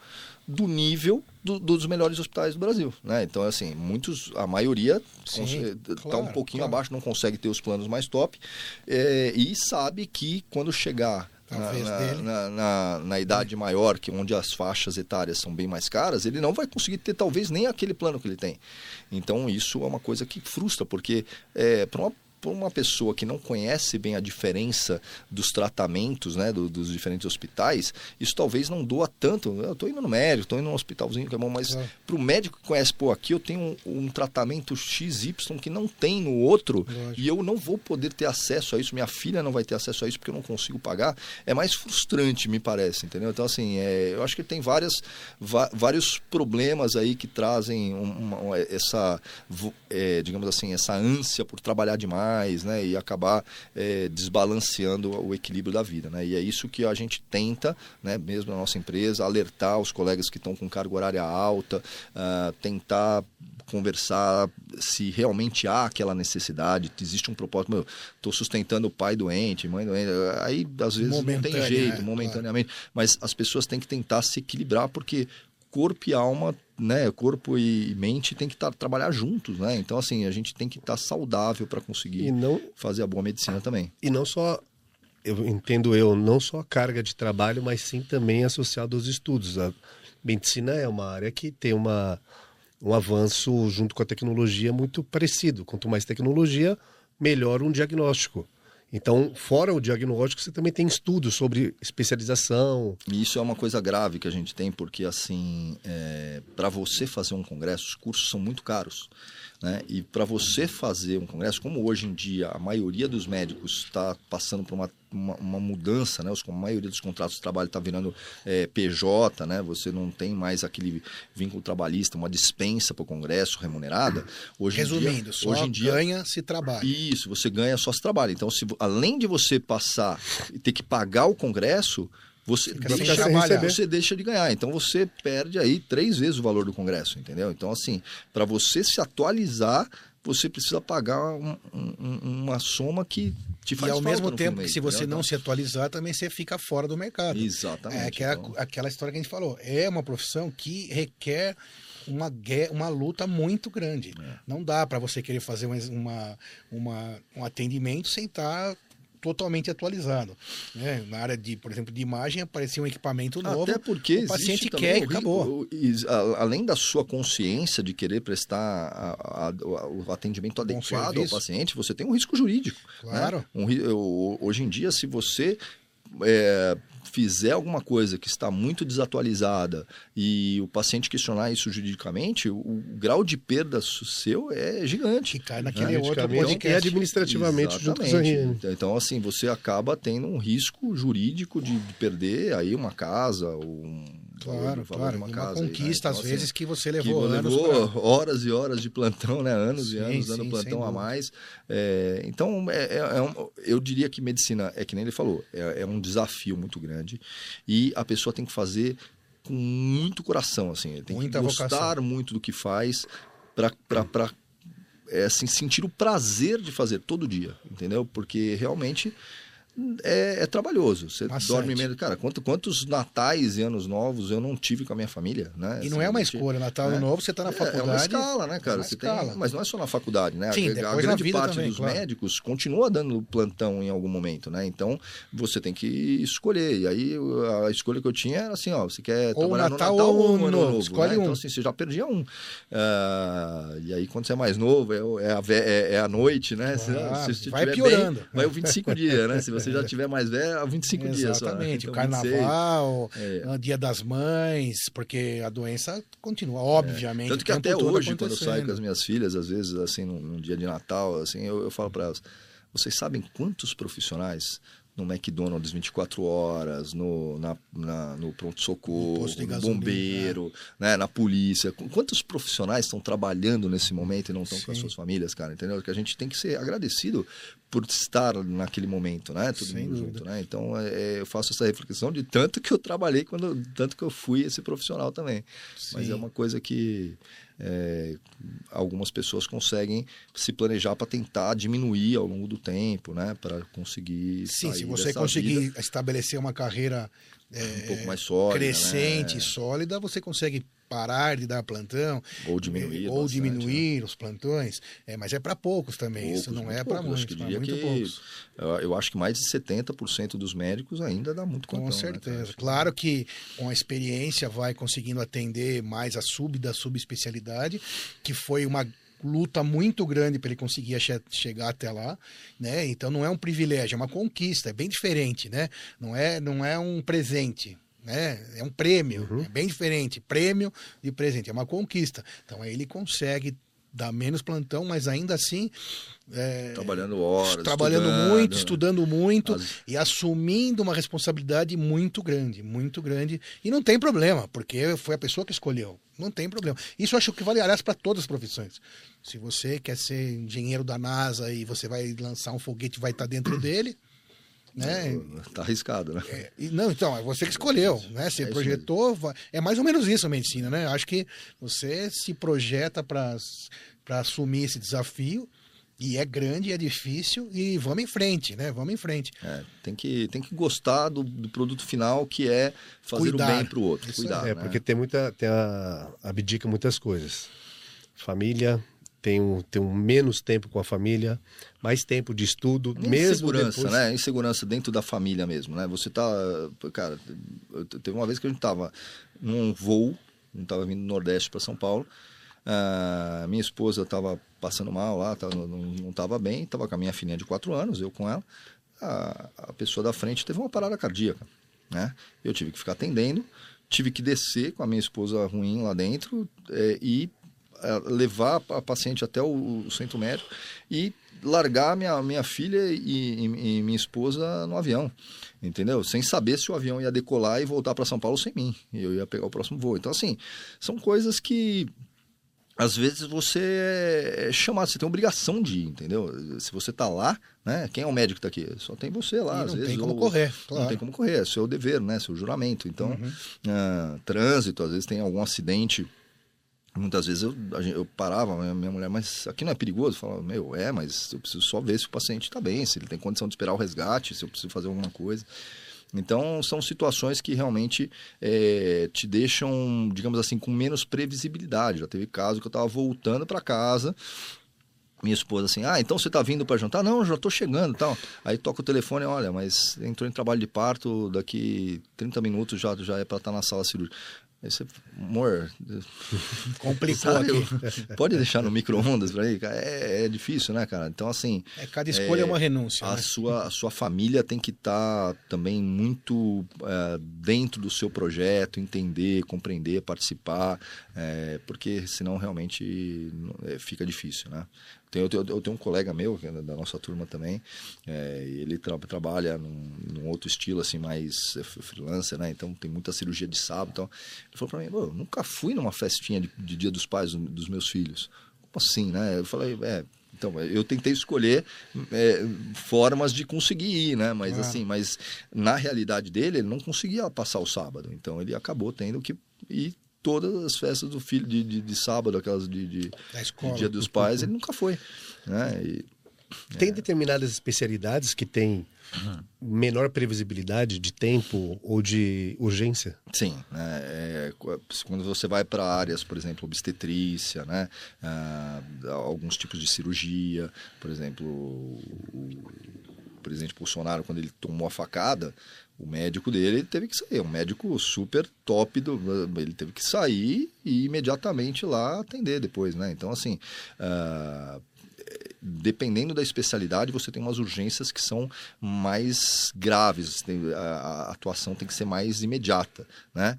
do nível do- dos melhores hospitais do Brasil, né? Então, assim, muitos, a maioria está claro, um pouquinho claro. abaixo, não consegue ter os planos mais top é, e sabe que quando chegar na, na- na- na- idade maior, que onde as faixas etárias são bem mais caras, ele não vai conseguir ter talvez nem aquele plano que ele tem. Então isso é uma coisa que frustra, porque é, para uma para uma pessoa que não conhece bem a diferença dos tratamentos, né, do- dos diferentes hospitais, isso talvez não doa tanto. Eu estou indo no médico, estou indo num hospitalzinho que é bom, mas Claro. para o médico que conhece, pô, aqui eu tenho um, um tratamento XY que não tem no outro Lógico. e eu não vou poder ter acesso a isso, minha filha não vai ter acesso a isso porque eu não consigo pagar, é mais frustrante, me parece, entendeu? Então, assim, é, eu acho que tem várias, vários problemas aí que trazem uma- uma- essa, é, digamos assim, essa ânsia por trabalhar demais, né? E acabar é, desbalanceando o equilíbrio da vida, né? E é isso que a gente tenta, né? Mesmo na nossa empresa, alertar os colegas que estão com carga horária alta, ah, tentar conversar se realmente há aquela necessidade, existe um propósito, estou sustentando o pai doente, mãe doente, aí às vezes não tem jeito, né? momentaneamente, mas as pessoas têm que tentar se equilibrar porque corpo e alma, né, corpo e mente tem que tá, trabalhar juntos, né? Então assim, a gente tem que estar saudável para conseguir E não, fazer a boa medicina também. e não só, eu entendo eu, não só a carga de trabalho, mas sim também associado aos estudos. A medicina é uma área que tem uma, um avanço junto com a tecnologia muito parecido. Quanto mais tecnologia, melhor um diagnóstico. Então, fora o diagnóstico, você também tem estudos sobre especialização. E isso é uma coisa grave que a gente tem, porque assim, é, para você fazer um congresso, os cursos são muito caros. Né? E para você fazer um congresso, como hoje em dia a maioria dos médicos está passando por uma, uma, uma, mudança, né? a maioria dos contratos de trabalho está virando é, PJ, né? você não tem mais aquele vínculo trabalhista, uma dispensa para o congresso remunerada. Hoje Resumindo, em dia, só hoje em dia, ganha se trabalha. Isso, você ganha só se trabalha. Então, se, além de você passar e ter que pagar o congresso, você deixa, trabalhar, você deixa de ganhar. Então você perde aí três vezes o valor do Congresso, entendeu? Então, assim, para você se atualizar, você precisa pagar um, um, uma soma que te faz E ao mesmo tempo que se você não se atualizar, também você fica fora do mercado. Exatamente. É aquela, então... aquela história que a gente falou. É uma profissão que requer uma, uma luta muito grande. É. Não dá para você querer fazer uma, uma, um atendimento sem estar totalmente atualizado. Né? Na área de, por exemplo, de imagem aparecia um equipamento novo. Até porque o paciente quer e acabou. Além da sua consciência de querer prestar a, a, o atendimento adequado ao paciente, você tem um risco jurídico. Né? Claro. Né? Um, hoje em dia, se você é, fizer alguma coisa que está muito desatualizada e o paciente questionar isso juridicamente, o, o grau de perda seu é gigante. Que cai naquele né? outro podcast. E administrativamente junto com então, então, assim, você acaba tendo um risco jurídico de perder aí uma casa, um Claro, claro. Uma, casa uma conquista, aí, né? então, às vezes, que você levou que anos. Levou pra... horas e horas de plantão, né? Anos sim, e anos dando sim, plantão a mais. É, então, é, é, é um, eu diria que medicina, é que nem ele falou, é, é um desafio muito grande. E a pessoa tem que fazer com muito coração, assim. Tem Muita que gostar vocação. muito do que faz para é, assim, sentir o prazer de fazer todo dia, entendeu? Porque realmente é, é, trabalhoso. Você Bastante. dorme menos. Cara, quanto, quantos natais e anos novos eu não tive com a minha família, né? E não assim, é uma escolha. Natal e é. Novo, você está na faculdade. É, é uma escala, né, cara? É você escala. Tem, mas não é só na faculdade, né? Sim, a, a grande parte também, dos claro. médicos continua dando plantão em algum momento, né? Então, você tem que escolher. E aí, a escolha que eu tinha era assim, ó, você quer ou trabalhar Natal no Natal ou no Ano Novo. Escolhe né? um. Então, assim, você já perdia um. Uh, e aí, quando você é mais novo, é, é a, é, a noite, né? Ah, se, se vai piorando. Bem, vai o 25 dias, né? Se você já tiver mais velho, é 25 Exatamente. dias. Exatamente. Né? Então, o carnaval, é. dia das mães, porque a doença continua, obviamente. É. Tanto que até hoje, quando eu saio com as minhas filhas, às vezes, assim, num, num dia de Natal, assim, eu, eu falo para elas, vocês sabem quantos profissionais no McDonald's 24 horas, no, na, na no pronto-socorro, no, no bombeiro, né? né? na polícia. Quantos profissionais estão trabalhando nesse momento e não estão Sim. com as suas famílias, cara? Entendeu? Que a gente tem que ser agradecido por estar naquele momento, né? Todo Sem mundo dúvida. junto, né? Então é, é, eu faço essa reflexão de tanto que eu trabalhei, quando, tanto que eu fui esse profissional também. Sim. Mas é uma coisa que é, algumas pessoas conseguem se planejar para tentar diminuir ao longo do tempo, né? Para conseguir. Sim, se você conseguir vida. estabelecer uma carreira é, um pouco mais sólida, crescente, né? sólida, você consegue parar de dar plantão ou diminuir, ou bastante, diminuir né? os plantões, é, mas é para poucos também, poucos, isso não é para muitos, que diria que poucos. Eu acho que mais de 70% dos médicos ainda dá muito plantão. Com né, certeza. Né, claro que com a experiência vai conseguindo atender mais a sub da subespecialidade, que foi uma luta muito grande para ele conseguir che chegar até lá, né? Então não é um privilégio, é uma conquista, é bem diferente, né? Não é, não é um presente, né? É um prêmio, uhum. é bem diferente. Prêmio de presente, é uma conquista. Então aí ele consegue dar menos plantão, mas ainda assim. É, trabalhando horas. Trabalhando estudando, muito, estudando muito as... e assumindo uma responsabilidade muito grande, muito grande. E não tem problema, porque foi a pessoa que escolheu. Não tem problema. Isso eu acho que vale, aliás, para todas as profissões. Se você quer ser engenheiro da NASA e você vai lançar um foguete vai estar dentro dele né? Tá arriscado, né? É, não, então, é você que escolheu, né? Você é projetou, é mais ou menos isso a medicina, né? Acho que você se projeta para assumir esse desafio e é grande, é difícil e vamos em frente, né? Vamos em frente. É, tem, que, tem que gostar do, do produto final que é fazer Cuidar. o bem para o outro. Isso Cuidar, é, né? porque tem muita, tem a, abdica muitas coisas. Família, tem um, tem um menos tempo com a família, mais tempo de estudo, mesmo Insegurança, depois... né? Insegurança dentro da família mesmo, né? Você tá... Cara, teve uma vez que a gente tava num voo, a gente tava vindo do Nordeste para São Paulo, uh, minha esposa tava passando mal lá, tava, não, não tava bem, tava com a minha filhinha de quatro anos, eu com ela, a, a pessoa da frente teve uma parada cardíaca, né? Eu tive que ficar atendendo, tive que descer com a minha esposa ruim lá dentro é, e levar a paciente até o, centro médico e largar minha, minha filha e, e, minha esposa no avião, entendeu? Sem saber se o avião ia decolar e voltar para São Paulo sem mim. Eu ia pegar o próximo voo. Então, assim, são coisas que às vezes você é chamado, você tem obrigação de ir, entendeu? Se você tá lá, né? Quem é o médico que tá aqui? Só tem você lá, às não vezes. tem como ou... correr, claro. Não tem como correr, é seu dever, né? Seu juramento. Então, uhum. uh, trânsito, às vezes tem algum acidente. Muitas vezes eu, eu parava, minha mulher, mas aqui não é perigoso? Eu falava, meu, é, mas eu preciso só ver se o paciente está bem, se ele tem condição de esperar o resgate, se eu preciso fazer alguma coisa. Então, são situações que realmente é, te deixam, digamos assim, com menos previsibilidade. Já teve caso que eu estava voltando para casa, minha esposa assim, ah, então você está vindo para jantar? Não, já estou chegando tal. Aí toca o telefone, olha, mas entrou em trabalho de parto, daqui 30 minutos já, já é para estar tá na sala cirúrgica. Você, amor. Complicou sabe. Pode deixar no micro-ondas para aí? É, é, difícil, né, cara? Então, assim. É, cada escolha é, é uma renúncia. A, né? sua, a sua família tem que estar tá também muito é, dentro do seu projeto, entender, compreender, participar, é, porque senão realmente é, fica difícil, né? Eu tenho, eu tenho um colega meu, é da nossa turma também, é, ele tra trabalha num, num, outro estilo, assim, mais freelancer, né? Então tem muita cirurgia de sábado. Então, ele falou para mim, eu nunca fui numa festinha de, de dia dos pais dos meus filhos. Como assim, né? Eu falei, é, então, eu tentei escolher é, formas de conseguir ir, né? Mas ah. assim, mas na realidade dele, ele não conseguia passar o sábado. Então ele acabou tendo que ir todas as festas do filho de, de, de sábado, aquelas de, de, de, Dia dos Pais, ele nunca foi. Né? E, tem é. determinadas especialidades que têm menor previsibilidade de tempo ou de urgência? Sim. Né? É, quando você vai para áreas, por exemplo, obstetrícia, né? Ah, alguns tipos de cirurgia, por exemplo, o presidente Bolsonaro, quando ele tomou a facada, o médico dele teve que sair, um médico super top, do, ele teve que sair e imediatamente lá atender depois, né? Então, assim, uh, dependendo da especialidade, você tem umas urgências que são mais graves, tem, a, a, atuação tem que ser mais imediata, né?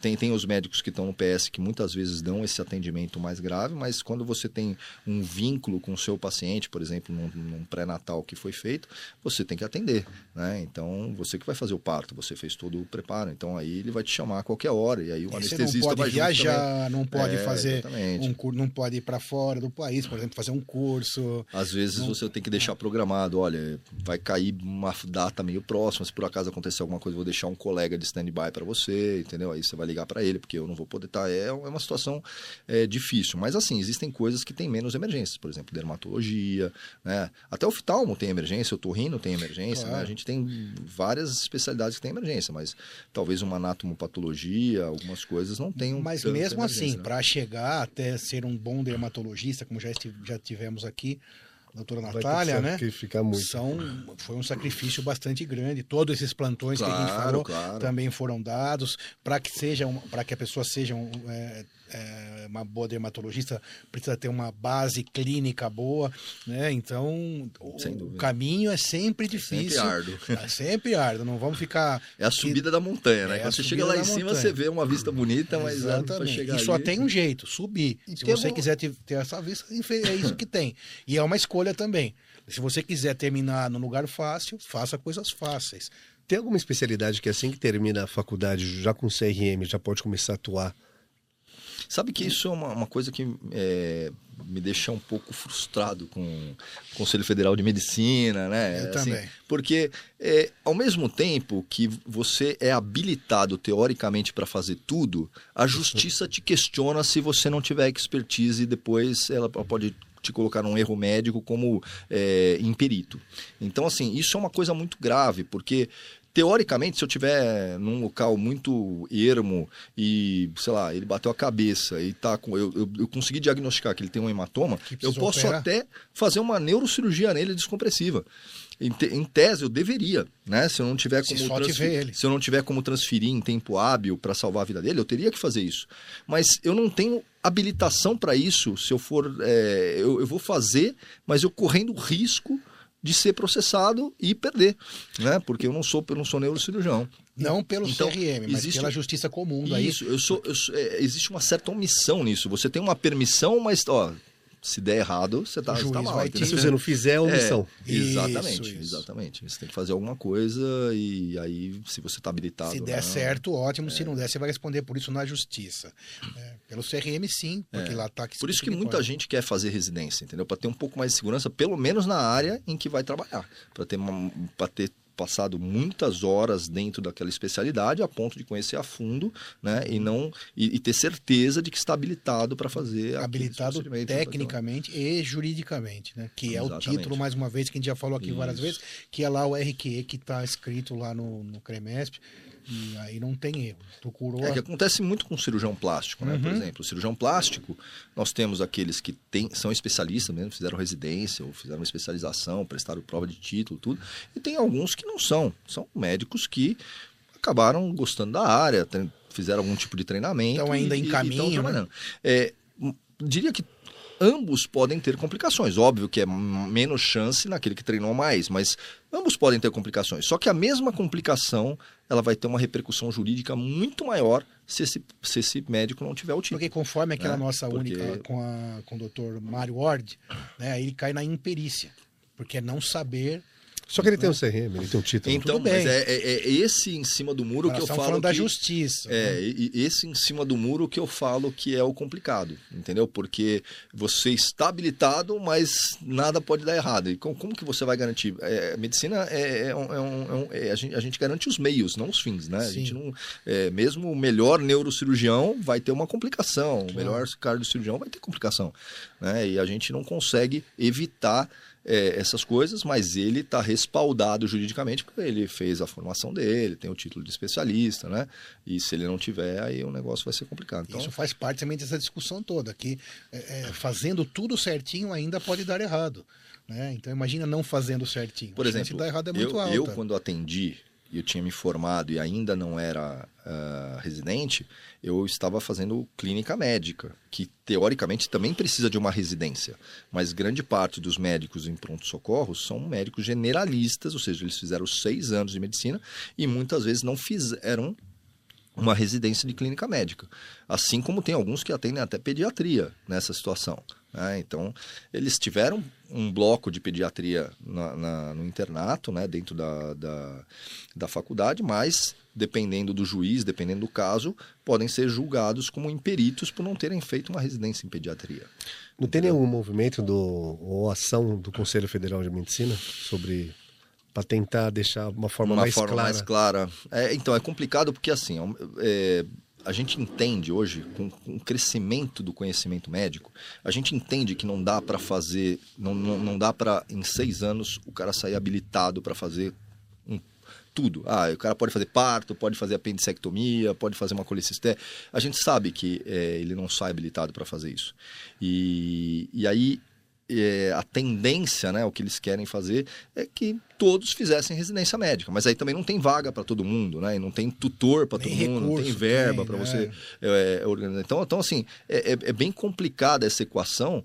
Tem, tem os médicos que estão no PS que muitas vezes dão esse atendimento mais grave, mas quando você tem um vínculo com o seu paciente, por exemplo, num, num pré-natal que foi feito, você tem que atender, né? Então, você que vai fazer o parto, você fez todo o preparo, então aí ele vai te chamar a qualquer hora, e aí o e anestesista não pode viajar, não pode é, fazer um curso, não pode ir para fora do país, por exemplo, fazer um curso, às vezes não... você tem que deixar programado, olha, vai cair uma data meio próxima, se por acaso acontecer alguma coisa, vou deixar um colega de stand-by para você, entendeu? Aí você vai ligar para ele, porque eu não vou poder estar. Tá, é, é uma situação é, difícil. Mas assim, existem coisas que têm menos emergências, por exemplo, dermatologia, né? Até o oftalmo tem emergência, o torrino tem emergência, claro. né? A gente tem várias especialidades que têm emergência, mas talvez uma anatomopatologia, algumas coisas não tenham. Mas mesmo assim, né? para chegar até ser um bom dermatologista, como já, já tivemos aqui, doutora Natália, né? Sacrificar muito. São, foi um sacrifício bastante grande. Todos esses plantões claro, que a gente falou claro. também foram dados para que seja para que a pessoa seja um, é, é, uma boa dermatologista precisa ter uma base clínica boa, né? Então o caminho é sempre difícil, é sempre árduo, é sempre árduo. Não vamos ficar é a subida da montanha, né? É Quando você chega lá em cima montanha. você vê uma vista bonita, mas para chegar e só ali... tem um jeito, subir. E Se você quiser ter, ter essa vista, é isso que tem. E é uma escolha também. Se você quiser terminar no lugar fácil, faça coisas fáceis. Tem alguma especialidade que assim que termina a faculdade, já com CRM, já pode começar a atuar Sabe que isso é uma, uma coisa que é, me deixa um pouco frustrado com o Conselho Federal de Medicina, né? Eu assim, também. Porque, é, ao mesmo tempo que você é habilitado teoricamente para fazer tudo, a justiça te questiona se você não tiver expertise e depois ela pode te colocar num erro médico como é, imperito. Então, assim, isso é uma coisa muito grave, porque teoricamente, se eu tiver num local muito ermo e, sei lá, ele bateu a cabeça e tá com. Eu, eu, eu consegui diagnosticar que ele tem um hematoma, eu posso operar. até fazer uma neurocirurgia nele descompressiva. Em, te, em, tese, eu deveria, né? Se eu não tiver como se, transferir, se eu não tiver como transferir em tempo hábil para salvar a vida dele, eu teria que fazer isso. Mas eu não tenho habilitação para isso. Se eu for, é, eu, eu vou fazer, mas eu correndo risco de ser processado e perder, né? Porque eu não sou, eu não sou neurocirurgião. Não pelo Então, CRM, mas existe- pela justiça comum. Daí, Isso, eu sou, eu sou- é, existe uma certa omissão nisso. Você tem uma permissão, mas ó, se der errado, você tá, você tá juiz mal. entendeu? Se você não fizer, é omissão. É, exatamente, Isso, isso. exatamente. Você tem que fazer alguma coisa e aí, se você está habilitado. se ou der não, certo, ótimo. Se não der, você vai responder por isso na justiça. É, pelo CRM, sim, porque lá tá Por isso que muita gente quer fazer residência, entendeu? Para ter um pouco mais de segurança, pelo menos na área em que vai trabalhar. Para ter, uma- ter passado muitas horas dentro daquela especialidade a ponto de conhecer a fundo, né? E não e, e ter certeza de que está habilitado para fazer habilitado pra fazer- tecnicamente e juridicamente, né? Que é o Exatamente. título, mais uma vez, que a gente já falou aqui várias Isso. vezes, que é lá o RQE que está escrito lá no, no CREMESP, e aí não tem erro. Procurou. É que acontece muito com o cirurgião plástico, né? Por Uhum. exemplo, o cirurgião plástico, nós temos aqueles que tem, são especialistas mesmo, fizeram residência ou fizeram uma especialização, prestaram prova de título, tudo. E tem alguns que não são. São médicos que acabaram gostando da área, fizeram algum tipo de treinamento. Estão ainda e- em e- e caminho, estão né? É, diria que ambos podem ter complicações. Óbvio que é menos chance naquele que treinou mais, mas ambos podem ter complicações. Só que a mesma complicação ela vai ter uma repercussão jurídica muito maior se esse, se esse médico não tiver o título. Porque conforme aquela É, nossa porque- única com, a, com o doutor Mário Ward, né, aí ele cai na imperícia. Porque é não saber. Só que ele tem um CRM, ele tem um título. Então, tudo bem. mas é, é- é esse em cima do muro Nós que eu falo falando da que... justiça. É, né? esse em cima do muro que eu falo que é o complicado, entendeu? Porque você está habilitado, mas nada pode dar errado. E como, como que você vai garantir? É, a medicina é, é um- é um- é é- a, gente, a gente garante os meios, não os fins, né? A Sim. gente não, é, mesmo o melhor neurocirurgião vai ter uma complicação, o melhor cardiocirurgião vai ter complicação, né? E a gente não consegue evitar é, essas coisas, mas ele está respaldado juridicamente porque ele fez a formação dele, tem o título de especialista, né? E se ele não tiver, aí o negócio vai ser complicado. Então, Isso faz parte também dessa discussão toda, que é, é, fazendo tudo certinho ainda pode dar errado. Né? Então imagina não fazendo certinho. por a chance exemplo, de dar errado é muito eu, alta. eu quando atendi, eu tinha me formado e ainda não era ah, residente, eu estava fazendo clínica médica, que teoricamente também precisa de uma residência, mas grande parte dos médicos em pronto-socorro são médicos generalistas, ou seja, eles fizeram seis anos de medicina e muitas vezes não fizeram uma residência de clínica médica. Assim como tem alguns que atendem até pediatria nessa situação. né? Então, eles tiveram um bloco de pediatria na- na- no internato, né, dentro da, da, da faculdade, mas, dependendo do juiz, dependendo do caso, podem ser julgados como imperitos por não terem feito uma residência em pediatria. Não tem nenhum movimento do, ou ação do Conselho Federal de Medicina sobre para tentar deixar uma forma uma mais forma clara. mais clara. É, então, é complicado porque assim, é, a gente entende hoje, com, com o crescimento do conhecimento médico, a gente entende que não dá para fazer, não, não, não dá para, em seis anos, o cara sair habilitado para fazer tudo. Ah, o cara pode fazer parto, pode fazer apendicectomia, pode fazer uma colicistese. A gente sabe que é, ele não sai habilitado para fazer isso. E, e aí é, a tendência, né, o que eles querem fazer é que todos fizessem residência médica, mas aí também não tem vaga para todo mundo, né, e não tem tutor para todo Nem mundo, não tem recurso verba para né? você é, é, organizar. Então, então assim, é, é- é bem complicada essa equação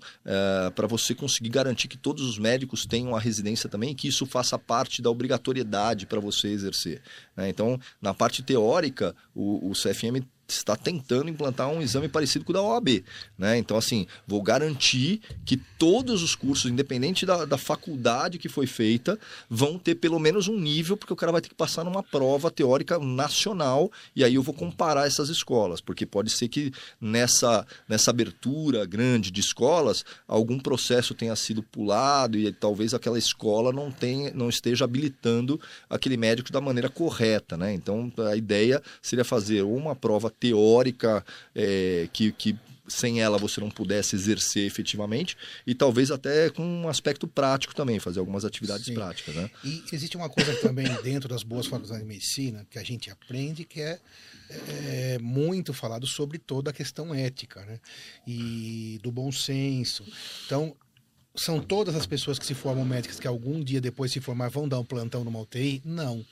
para você conseguir garantir que todos os médicos tenham a residência também e que isso faça parte da obrigatoriedade para você exercer. né? Então, na parte teórica, o, o CFM está tentando implantar um exame parecido com o da OAB. Né? Então, assim, vou garantir que todos os cursos, independente da, da faculdade que foi feita, vão ter pelo menos um nível, porque o cara vai ter que passar numa prova teórica nacional, e aí eu vou comparar essas escolas, porque pode ser que nessa, nessa abertura grande de escolas, algum processo tenha sido pulado e talvez aquela escola não, tenha, não esteja habilitando aquele médico da maneira correta. Né? Então, a ideia seria fazer uma prova teórica é, que, que sem ela você não pudesse exercer efetivamente e talvez até com um aspecto prático também, fazer algumas atividades Sim. práticas, né? E existe uma coisa também dentro das boas faculdades de medicina que a gente aprende que é, é muito falado sobre toda a questão ética, né? E do bom senso. Então, são todas as pessoas que se formam médicas que algum dia depois de se formar vão dar um plantão numa UTI? Não.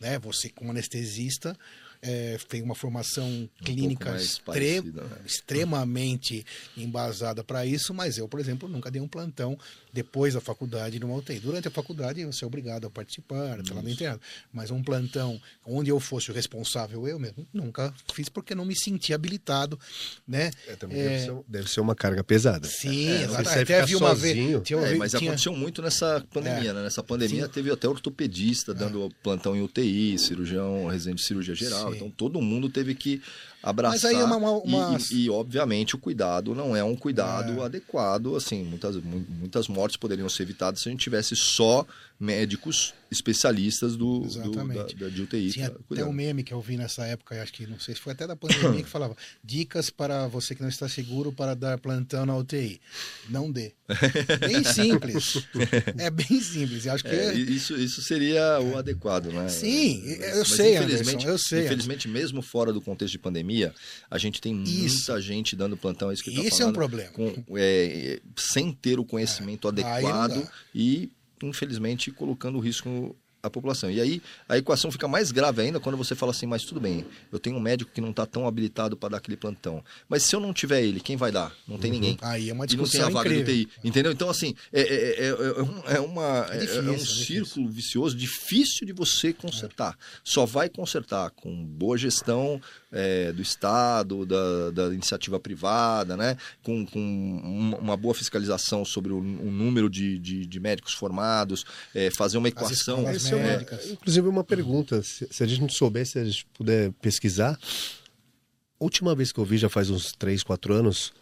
Né? Você, como anestesista, é, tem uma formação clínica mais extre- parecida, né? extremamente embasada para isso, mas eu, por exemplo, nunca dei um plantão depois da faculdade numa UTI. Durante a faculdade, você é obrigado a participar, pela minha internado. Mas um plantão onde eu fosse o responsável, eu mesmo, nunca fiz porque não me senti habilitado, né? É, também É, Deve, ser, deve ser uma carga pesada. Sim, É, Até vi uma sozinho. vez. tinha- É, mas tinha- aconteceu muito nessa pandemia, né? Nessa pandemia Sim. teve até ortopedista dando plantão em UTI, cirurgião, residente de cirurgia geral. Sim. Então todo mundo teve que abraçar. Mas aí é uma- uma- E- E, e, obviamente o cuidado não é um cuidado É. adequado. Assim, muitas, mu- muitas mortes poderiam ser evitadas se a gente tivesse só médicos especialistas do, do da, da, de UTI. Tinha até um meme que eu vi nessa época, acho que não sei se foi até da pandemia, que falava dicas para você que não está seguro para dar plantão na UTI. Não dê. Bem simples. É bem simples. Eu acho que É, isso, isso seria o adequado, né? Sim, eu mas sei, infelizmente, Anderson, eu sei, Infelizmente, mesmo fora do contexto de pandemia, a gente tem Isso. muita gente dando plantão. É isso que tô Isso é um falando, problema. com- é, sem ter o conhecimento não adequado e, infelizmente, colocando risco à população. E aí a equação fica mais grave ainda quando você fala assim, mas tudo bem, eu tenho um médico que não está tão habilitado para dar aquele plantão. Mas se eu não tiver ele, quem vai dar? Não tem ninguém. Aí é uma E não tem discussão a vaga do incrível. UTI. Entendeu? Então, assim, é, é, é, é um- é uma, É é, difícil, é um é círculo vicioso difícil de você consertar. Só vai consertar com boa gestão é, do Estado, da, da iniciativa privada, né? com, com uma, boa fiscalização sobre o, o número de, de, de médicos formados, é, fazer uma equação. Esse é médicas. inclusive, uma pergunta. Se, se a gente não souber, se a gente puder pesquisar. A última vez que eu vi, já faz uns 3, 4 anos,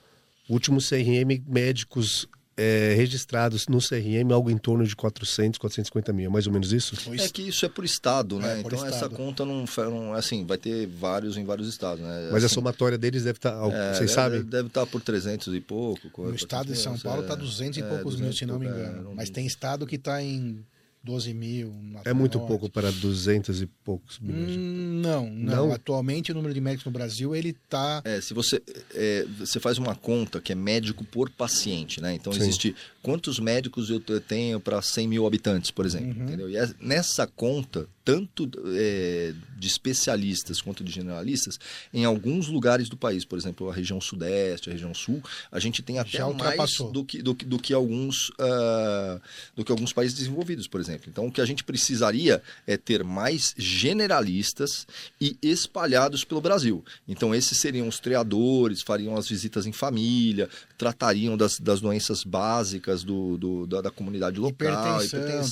o último CRM, médicos é, registrados no CRM, algo em torno de 400, 450 mil. É mais ou menos isso? É que isso é por estado, né? É, por então essa estado. conta não, não assim, vai ter vários em vários estados, né? Mas a Assim, somatória deles deve estar. algo- é, vocês deve, sabem? Deve estar por 300 e pouco. No 400 estado de São mil, Paulo é, está 200 e é, poucos mil, 200 se não me e é, engano. não- Mas tem estado que está em 12 mil. É muito Norte. pouco para 200 e poucos milhões. Hum, não, não, Não? Atualmente o número de médicos no Brasil ele tá É, se você, é, você faz uma conta que é médico por paciente, né? Então Sim. existe quantos médicos eu te- tenho para 100 mil habitantes, por exemplo, Uhum. entendeu? E é- nessa conta, tanto é, de especialistas quanto de generalistas, em alguns lugares do país, por exemplo, a região sudeste, a região sul, a gente tem até mais do que, do, do que alguns ah, do que alguns países desenvolvidos, por exemplo. Então, o que a gente precisaria é ter mais generalistas e espalhados pelo Brasil. Então, esses seriam os triadores, fariam as visitas em família, tratariam das, das doenças básicas do, do- da, da comunidade local, Hipertensão,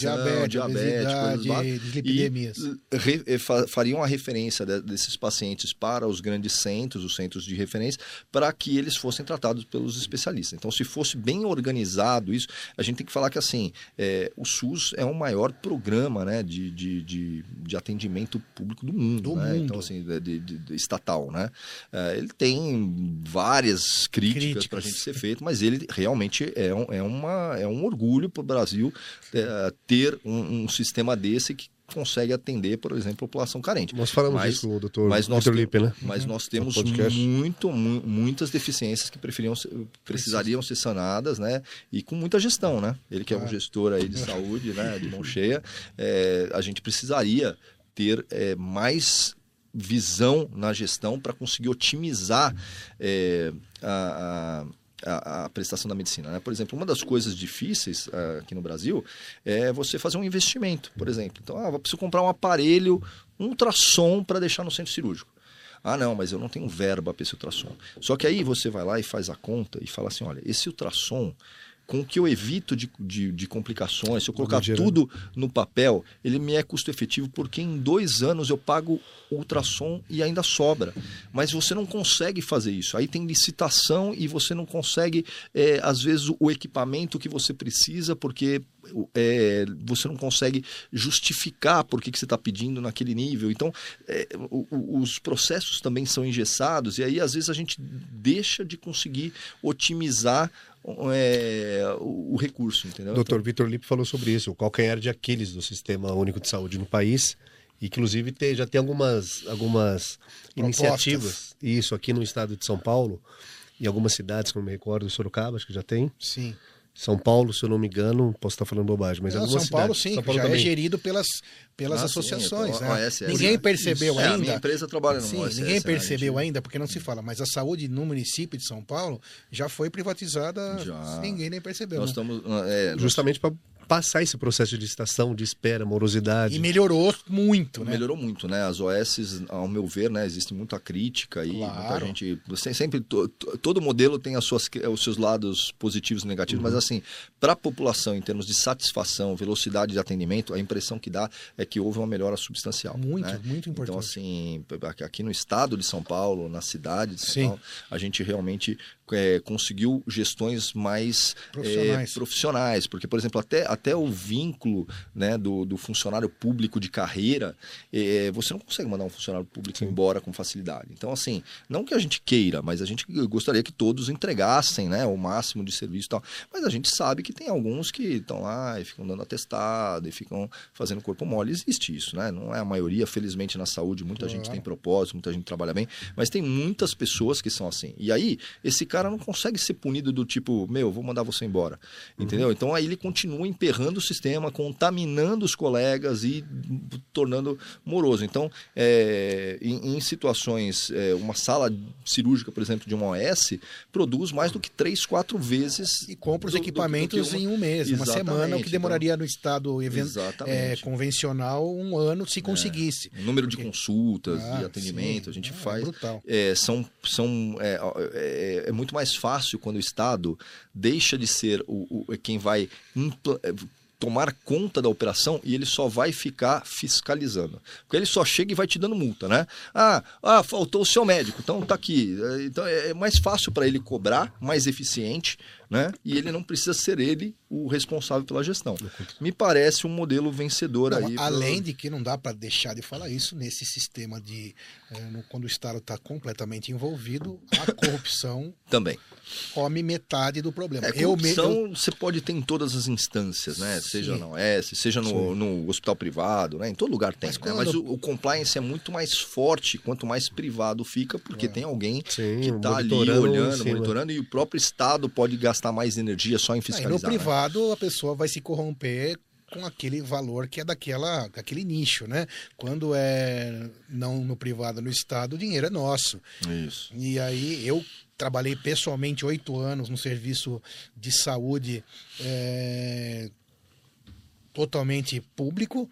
diabetes, obesidade, básicas, dislipidemias. E re- eh, fa- fariam a referência de- desses pacientes para os grandes centros, os centros de referência, para que eles fossem tratados pelos especialistas. Então, se fosse bem organizado isso, a gente tem que falar que assim, eh, o SUS é o maior programa né, de, de, de, de atendimento público do mundo. Do né? mundo. Então, assim, de, de- estatal. Né? Eh, ele tem várias críticas para a gente ser feito, mas ele realmente é um, é uma, é um orgulho para o Brasil eh, ter um, um sistema desse que consegue atender, por exemplo, a população carente. Nós falamos Mas- disso doutor mas nós, Lippe, né? mas nós temos muito, mu- muitas deficiências que preferiam, precisariam ser sanadas, né? E com muita gestão, né? Ele que é um Claro. gestor aí de saúde, né? De mão cheia, é, a gente precisaria ter é, mais visão na gestão para conseguir otimizar é, a, a- a, a prestação da medicina. Né? Por exemplo, uma das coisas difíceis ah, aqui no Brasil é você fazer um investimento, por exemplo. Então, ah, eu preciso comprar um aparelho, um ultrassom para deixar no centro cirúrgico. Ah, não, mas eu não tenho verba para esse ultrassom. Só que aí você vai lá e faz a conta e fala assim: olha, esse ultrassom, com o que eu evito de, de, de complicações, se eu colocar tudo no papel, ele me é custo efetivo porque em dois anos eu pago ultrassom e ainda sobra. Mas você não consegue fazer isso. Aí tem licitação e você não consegue, é, às vezes, o equipamento que você precisa, porque é, você não consegue justificar por que, que você está pedindo naquele nível. Então, é, o- o- os processos também são engessados e aí, às vezes, a gente deixa de conseguir otimizar é, o, o recurso, entendeu? O doutor Vitor Lippe falou sobre isso, o calcanhar de Aquiles do Sistema Único de Saúde no país. E que, inclusive, tem, já tem algumas, algumas Propostas. iniciativas. Isso, aqui no estado de São Paulo, em algumas cidades, como me recordo, em Sorocaba, acho que já tem. sim. São Paulo, se eu não me engano, posso estar falando bobagem, mas Não, algumas São Paulo sim, São Paulo já é também. gerido pelas, pelas Ah, sim, associações. então, né? OSS, Ninguém percebeu Isso. É, a ainda. minha empresa trabalha no Sim, OSS, ninguém percebeu ainda, porque não se fala, mas a saúde no município de São Paulo já foi privatizada, Já. ninguém nem percebeu. Nós né? estamos. É, Justamente para passar esse processo de licitação, de espera, morosidade. E melhorou muito, né? Melhorou muito, né? As OS, ao meu ver, né, existe muita crítica e Claro. muita gente. Você sempre to- to- todo modelo tem as suas, os seus lados positivos e negativos, mas assim, para a população, em termos de satisfação, velocidade de atendimento, a impressão que dá é que houve uma melhora substancial. Muito, né? muito importante. Então, assim, aqui no estado de São Paulo, na cidade de São Sim. Paulo, a gente realmente é, conseguiu gestões mais é, Profissionais. profissionais, porque, por exemplo, até, até o vínculo né, do, do funcionário público de carreira, é, você não consegue mandar um funcionário público embora com facilidade. Então, assim, não que a gente queira, mas a gente gostaria que todos entregassem né, o máximo de serviço e tal. Mas a gente sabe que tem alguns que estão lá e ficam dando atestado e ficam fazendo corpo mole. Existe isso, né? Não é a maioria, felizmente, na saúde, muita gente tem propósito, muita gente trabalha bem, mas tem muitas pessoas que são assim. E aí, esse cara não consegue ser punido do tipo, meu, vou mandar você embora. Entendeu? Então aí ele continua emperrando o sistema, contaminando os colegas e tornando moroso. Então, é, em, em situações, é, uma sala cirúrgica, por exemplo, de uma OS, produz mais do que três, quatro vezes. E compra os do- do- do equipamentos uma- em um mês, uma Exatamente, semana, o que então- demoraria no estado é, convencional um ano se conseguisse. O número de consultas, Ah, de atendimento, sim. a gente Ah, é faz. brutal. é, são, são, é, é, é muito mais fácil quando o Estado deixa de ser o, o- quem vai é, tomar conta da operação e ele só vai ficar fiscalizando. Porque ele só chega e vai te dando multa, né? Ah, ah faltou o seu médico, então tá aqui. É, Então é é mais fácil para ele cobrar, mais eficiente, né? E ele não precisa ser ele o responsável pela gestão. Me parece um modelo vencedor Não, aí. pra- além de que não dá para deixar de falar isso nesse sistema de eh, quando o Estado está completamente envolvido, a corrupção Também. come metade do problema. É, eu, corrupção eu- você pode ter em todas as instâncias, né? Seja Sim. na OS, seja no, no hospital privado, né? Em todo lugar tem. Mas né? quando- Mas o, o compliance é muito mais forte quanto mais privado fica, porque tem alguém Sim, que está ali olhando, monitorando, e o próprio Estado pode gastar mais energia só em fiscalizar. no né? privado a pessoa vai se corromper com aquele valor que é daquela, daquele nicho, né? Quando é não no privado, no Estado, o dinheiro é nosso. Isso. E aí eu trabalhei pessoalmente oito anos no serviço de saúde é, totalmente público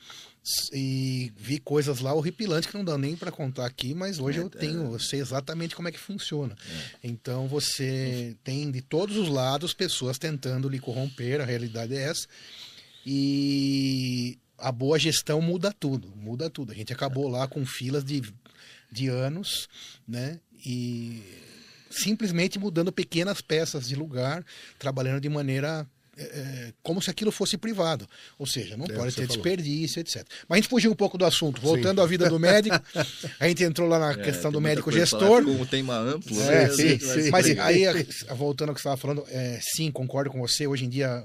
e vi coisas lá horripilantes que não dá nem para contar aqui, mas hoje É, eu tenho, eu sei exatamente como é que funciona. Então você tem de todos os lados pessoas tentando lhe corromper, a realidade é essa. E a boa gestão muda tudo, muda tudo. A gente acabou lá com filas de, de anos, né? E simplesmente mudando pequenas peças de lugar, trabalhando de maneira é, como se aquilo fosse privado. Ou seja, não É, pode ter falou. desperdício, etc. Mas a gente fugiu um pouco do assunto. Voltando à vida do médico, a gente entrou lá na É, questão do tem médico gestor. falar, Como tema amplo, É, né? A sim, sim. Mas aí, voltando ao que você estava falando, é, sim, concordo com você. Hoje em dia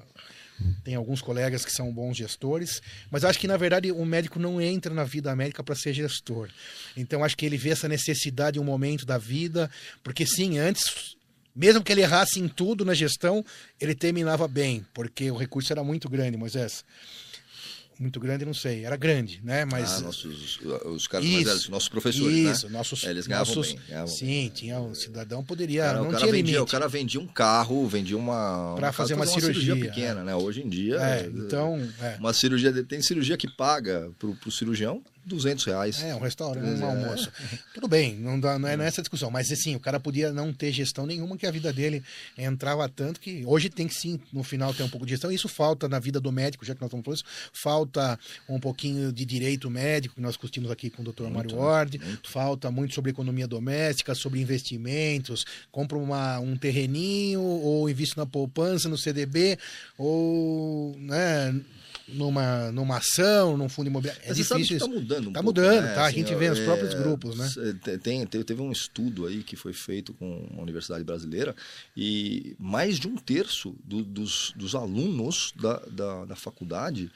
tem alguns colegas que são bons gestores, mas acho que na verdade o médico não entra na vida médica para ser gestor. Então acho que ele vê essa necessidade em um momento da vida, porque sim, antes, mesmo que ele errasse em tudo na gestão, ele terminava bem, porque o recurso era muito grande, Moisés. Muito grande, não sei, era grande, né? Mas Ah, nossos, os caras mais Isso. velhos, nossos professores, isso, né? nossos, É, eles ganhavam nossos, bem, ganhavam sim, tinha o cidadão poderia, Cara, não o, cara tinha vendia, limite. o cara vendia um carro, vendia uma. Pra uma fazer casa, uma cirurgia, pequena, né? Hoje em dia. É, então, é. Uma cirurgia. Tem cirurgia que paga pro, pro cirurgião 200 reais. É, um restaurante, um É. almoço. Tudo bem, não, dá, não é nessa discussão, mas assim, o cara podia não ter gestão nenhuma, que a vida dele entrava tanto que hoje tem que sim, no final, ter um pouco de gestão. Isso falta na vida do médico, já que nós estamos falando isso, falta um pouquinho de direito médico, que nós discutimos aqui com o Dr. Mário Ward, falta muito sobre economia doméstica, sobre investimentos, compra uma, um terreninho, ou invisto na poupança, no CDB, ou né, numa, numa ação, num fundo imobiliário. É Mas você sabe difícil que isso. tá mudando um Tá pouco, mudando, né? tá? A Assim, gente ó, vê nos é, próprios grupos, né? Tem, tem- teve um estudo aí que foi feito com uma universidade brasileira e mais de um terço do- dos, dos alunos da, da, da faculdade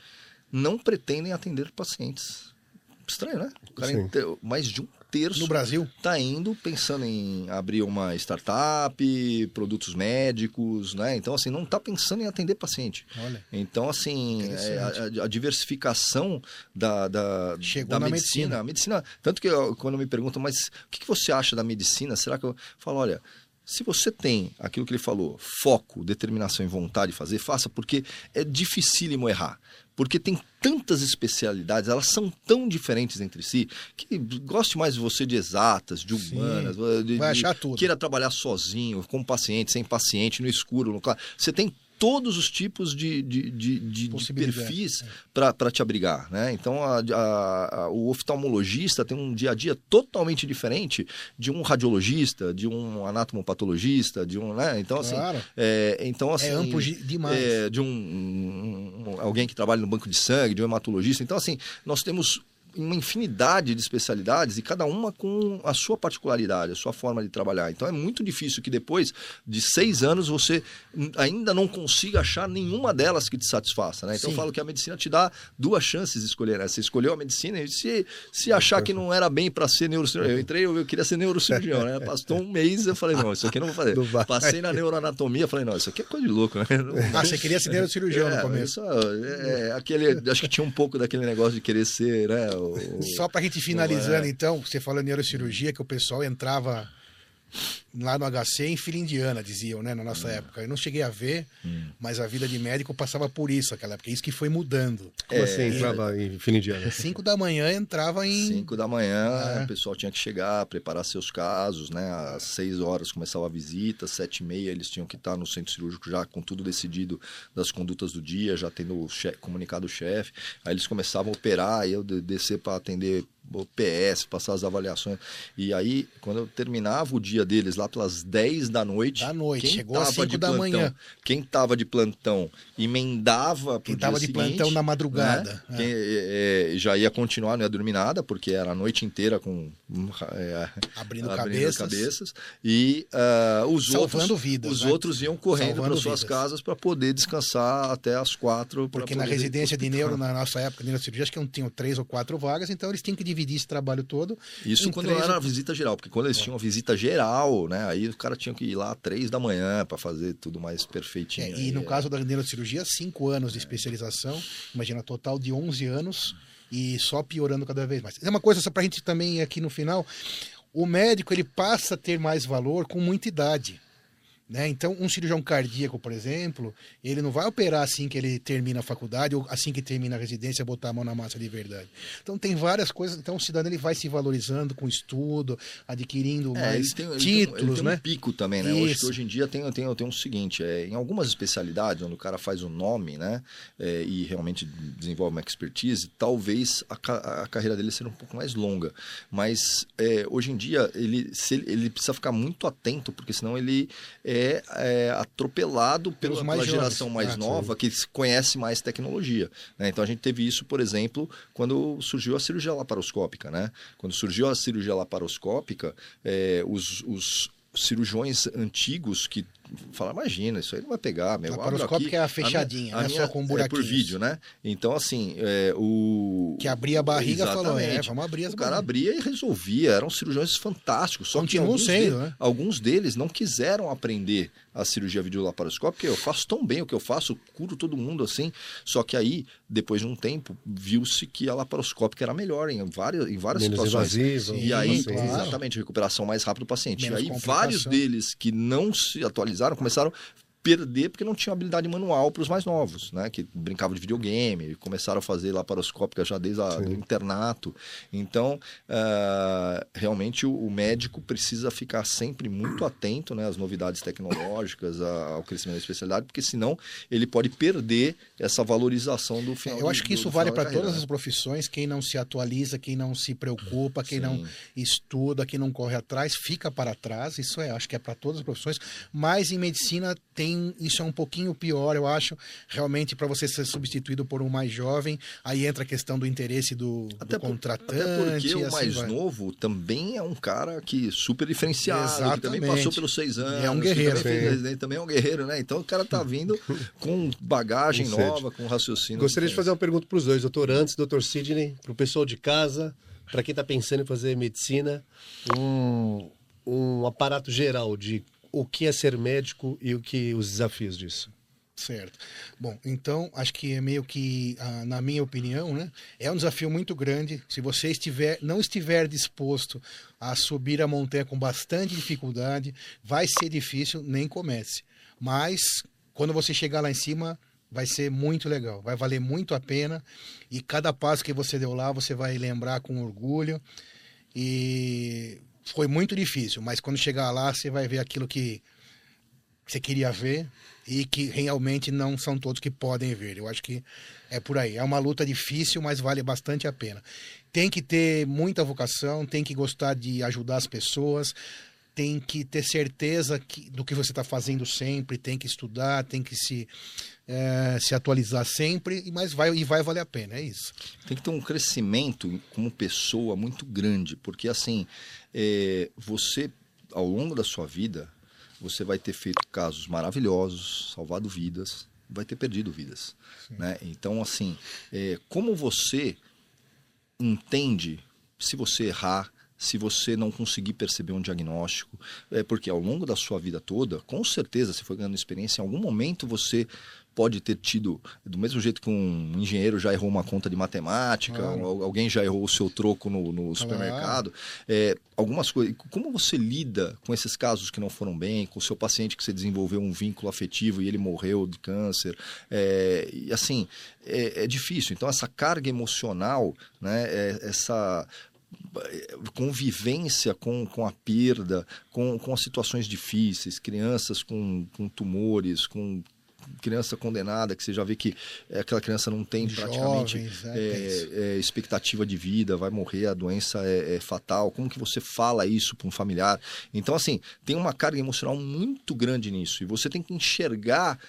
não pretendem atender pacientes. Estranho, né? O cara mais de um terço No Brasil? está indo pensando em abrir uma startup, produtos médicos, né? Então, assim, não está pensando em atender paciente. Olha. Então, assim, é, a, a diversificação da, da, da na medicina. A medicina. Tanto que eu- quando me perguntam, mas o que, que você acha da medicina? Será que eu falo, olha. Se você tem aquilo que ele falou, foco, determinação e vontade de fazer, faça, porque é dificílimo errar. Porque tem tantas especialidades, elas são tão diferentes entre si, que goste mais de você de exatas, de humanas, de, vai achar tudo. queira trabalhar sozinho, com paciente, sem paciente, no escuro, no claro. Você tem todos os tipos de, de, de, de- de perfis para te abrigar, né? Então, a- a- a- o oftalmologista tem um dia a dia totalmente diferente de um radiologista, de um anatomopatologista, de um, né? Então, assim, Claro. é, então, assim, É amplo de- demais. é, de um, um- um- alguém que trabalha no banco de sangue, de um hematologista. Então, assim, nós temos uma infinidade de especialidades e cada uma com a sua particularidade, a sua forma de trabalhar. Então é muito difícil que depois de seis anos você ainda não consiga achar nenhuma delas que te satisfaça. Né? Então Sim. eu falo que a medicina te dá duas chances de escolher. Né? Você escolheu a medicina e se, se achar que não era bem para ser neurocirurgião, eu entrei, eu, eu queria ser neurocirurgião. Né? Passou um mês, eu falei, não, isso aqui eu não vou fazer. Passei na neuroanatomia, falei, não, isso aqui é coisa de louco. Né? Ah, você queria ser neurocirurgião é, no começo. isso é, é, aquele, acho que tinha um pouco daquele negócio de querer ser, né? O- Só pra gente finalizando, é. então, você falou em neurocirurgia, que o pessoal entrava lá no HC em fila indiana, diziam, né, na nossa época. Eu não cheguei a ver, mas a vida de médico passava por isso aquela época. Isso que foi mudando. Como É, assim entrava em de ano? Cinco da manhã entrava em... Cinco da manhã, É. o pessoal tinha que chegar, preparar seus casos, né? Às seis horas começava a visita, sete e meia eles tinham que estar no centro cirúrgico já com tudo decidido das condutas do dia, já tendo o che- comunicado o chefe. Aí eles começavam a operar, aí eu de- descer para atender o PS, passar as avaliações. E aí, quando eu terminava o dia deles lá pelas 10 da noite, Da noite, quem chegou às tava cinco de da plantão, manhã. Quem estava de plantão emendava Quem dia tava de seguinte, plantão na madrugada, né? é. Quem, é, é, já ia continuar, não ia dormir nada, porque era a noite inteira com é, Abrindo as cabeças. E ah, os Salvando outros, vidas, os né? outros iam correndo para suas vidas. casas para poder descansar até as quatro. Porque na residência de neuro, na nossa época de neurocirurgia, acho que não tinham três ou quatro vagas, então eles tinham que dividir esse trabalho todo. Isso quando três era a visita geral, porque quando eles tinham a visita geral, né? Aí o cara tinha que ir lá três da manhã para fazer tudo mais perfeitinho. É, e no é. caso da neurocirurgia, cinco anos de especialização, imagina, total de 11 anos e só piorando cada vez mais. É uma coisa só para a gente também aqui no final, o médico ele passa a ter mais valor com muita idade. Né? Então, um cirurgião cardíaco, por exemplo, ele não vai operar assim que ele termina a faculdade ou assim que termina a residência, botar a mão na massa de verdade. Então, tem várias coisas. Então, o cidadão ele vai se valorizando com estudo, adquirindo É, mais ele tem, ele tem um- títulos, ele tem né? um pico também, né? Isso. hoje em dia tem, tem, tem um seguinte, é, em algumas especialidades, onde o cara faz o nome, né? é, e realmente desenvolve uma expertise, talvez a, a carreira dele seja um pouco mais longa. Mas é, hoje em dia ele, se ele, ele precisa ficar muito atento, porque senão ele é, é, atropelado pela, pela geração mais Ah, sim. nova que se conhece mais tecnologia. né? Então a gente teve isso, por exemplo, quando surgiu a cirurgia laparoscópica. Né? Quando surgiu a cirurgia laparoscópica, é, os, os cirurgiões antigos que falaram, imagina, isso aí não vai pegar. Meu, Laparoscópica é a minha- fechadinha, a né? minha- Só com é por vídeo, né? Então, assim, é, o... Que abria a barriga e falou, é, Exatamente. vamos abrir as O cara abria e resolvia, eram cirurgiões fantásticos. Só que Continuam alguns, sendo, de- né? alguns deles não quiseram aprender a cirurgia videolaparoscópica, eu faço tão bem o que eu faço, curo todo mundo assim. Só que aí, depois de um tempo, viu-se que a laparoscópica era melhor em várias, em várias Menos situações. E aí, claro. exatamente, recuperação mais rápida do paciente. Menos e aí, vários deles que não se atualizaram começaram a perder porque não tinham habilidade manual para os mais novos, né? Que brincavam de videogame, começaram a fazer laparoscópica já desde do internato. Então, ah, realmente o, o médico precisa ficar sempre muito atento, né? Às novidades tecnológicas, a- ao crescimento da especialidade, porque senão ele pode perder essa valorização do final. É, Eu acho que isso vale para todas as profissões. Quem não se atualiza, quem não se preocupa, quem não Sim. estuda, quem não corre atrás, fica para trás. Isso é, acho que é para todas as profissões. Mas em medicina tem tem isso é um pouquinho pior, eu acho, realmente para você ser substituído por um mais jovem, aí entra a questão do interesse do, até do contratante. Até porque o assim mais vai. novo também é um cara que super diferenciado, que também Exatamente. passou pelos seis anos. É um guerreiro. Também, fez também é um guerreiro, né? Então o cara tá vindo com bagagem Com nova, com raciocínio. Gostaria de fazer uma pergunta para os dois, doutor Antes, doutor Sidney, para o pessoal de casa, para quem está pensando em fazer medicina, um, um aparato geral de o que é ser médico e o que os desafios disso. Certo. Bom, então acho que é meio que, ah, na minha opinião, né, é um desafio muito grande. Se você estiver, não estiver disposto a subir a montanha com bastante dificuldade, vai ser difícil, nem comece. Mas quando você chegar lá em cima, vai ser muito legal, vai valer muito a pena. E cada passo que você deu lá, você vai lembrar com orgulho. E foi muito difícil, mas quando chegar lá, você vai ver aquilo que você queria ver e que realmente não são todos que podem ver. Eu acho que é por aí. É uma luta difícil, mas vale bastante a pena. Tem que ter muita vocação, tem que gostar de ajudar as pessoas, tem que ter certeza que, do que você está fazendo sempre, tem que estudar, tem que se, eh, se atualizar sempre, mas vai, e vai valer a pena, é isso. tem que ter um crescimento como pessoa muito grande, porque assim, é, você, ao longo da sua vida, você vai ter feito casos maravilhosos, salvado vidas, vai ter perdido vidas. Né? Então, assim, é, como você entende se você errar, se você não conseguir perceber um diagnóstico, é porque ao longo da sua vida toda, com certeza, você foi ganhando experiência, em algum momento você pode ter tido, do mesmo jeito que um engenheiro já errou uma conta de matemática, Claro. al- alguém já errou o seu troco no, no supermercado, é, algumas coisas. Como você lida com esses casos que não foram bem, com o seu paciente que você desenvolveu um vínculo afetivo e ele morreu de câncer, é, e assim, é, é difícil. Então essa carga emocional, né, é- essa convivência com, com a perda, com, com as situações difíceis, crianças com, com tumores, com criança condenada, que você já vê que é, aquela criança não tem praticamente Jovens, é, é, é, expectativa de vida, vai morrer, a doença é, é fatal. Como que você fala isso para um familiar? Então, assim, tem uma carga emocional muito grande nisso. E você tem que enxergar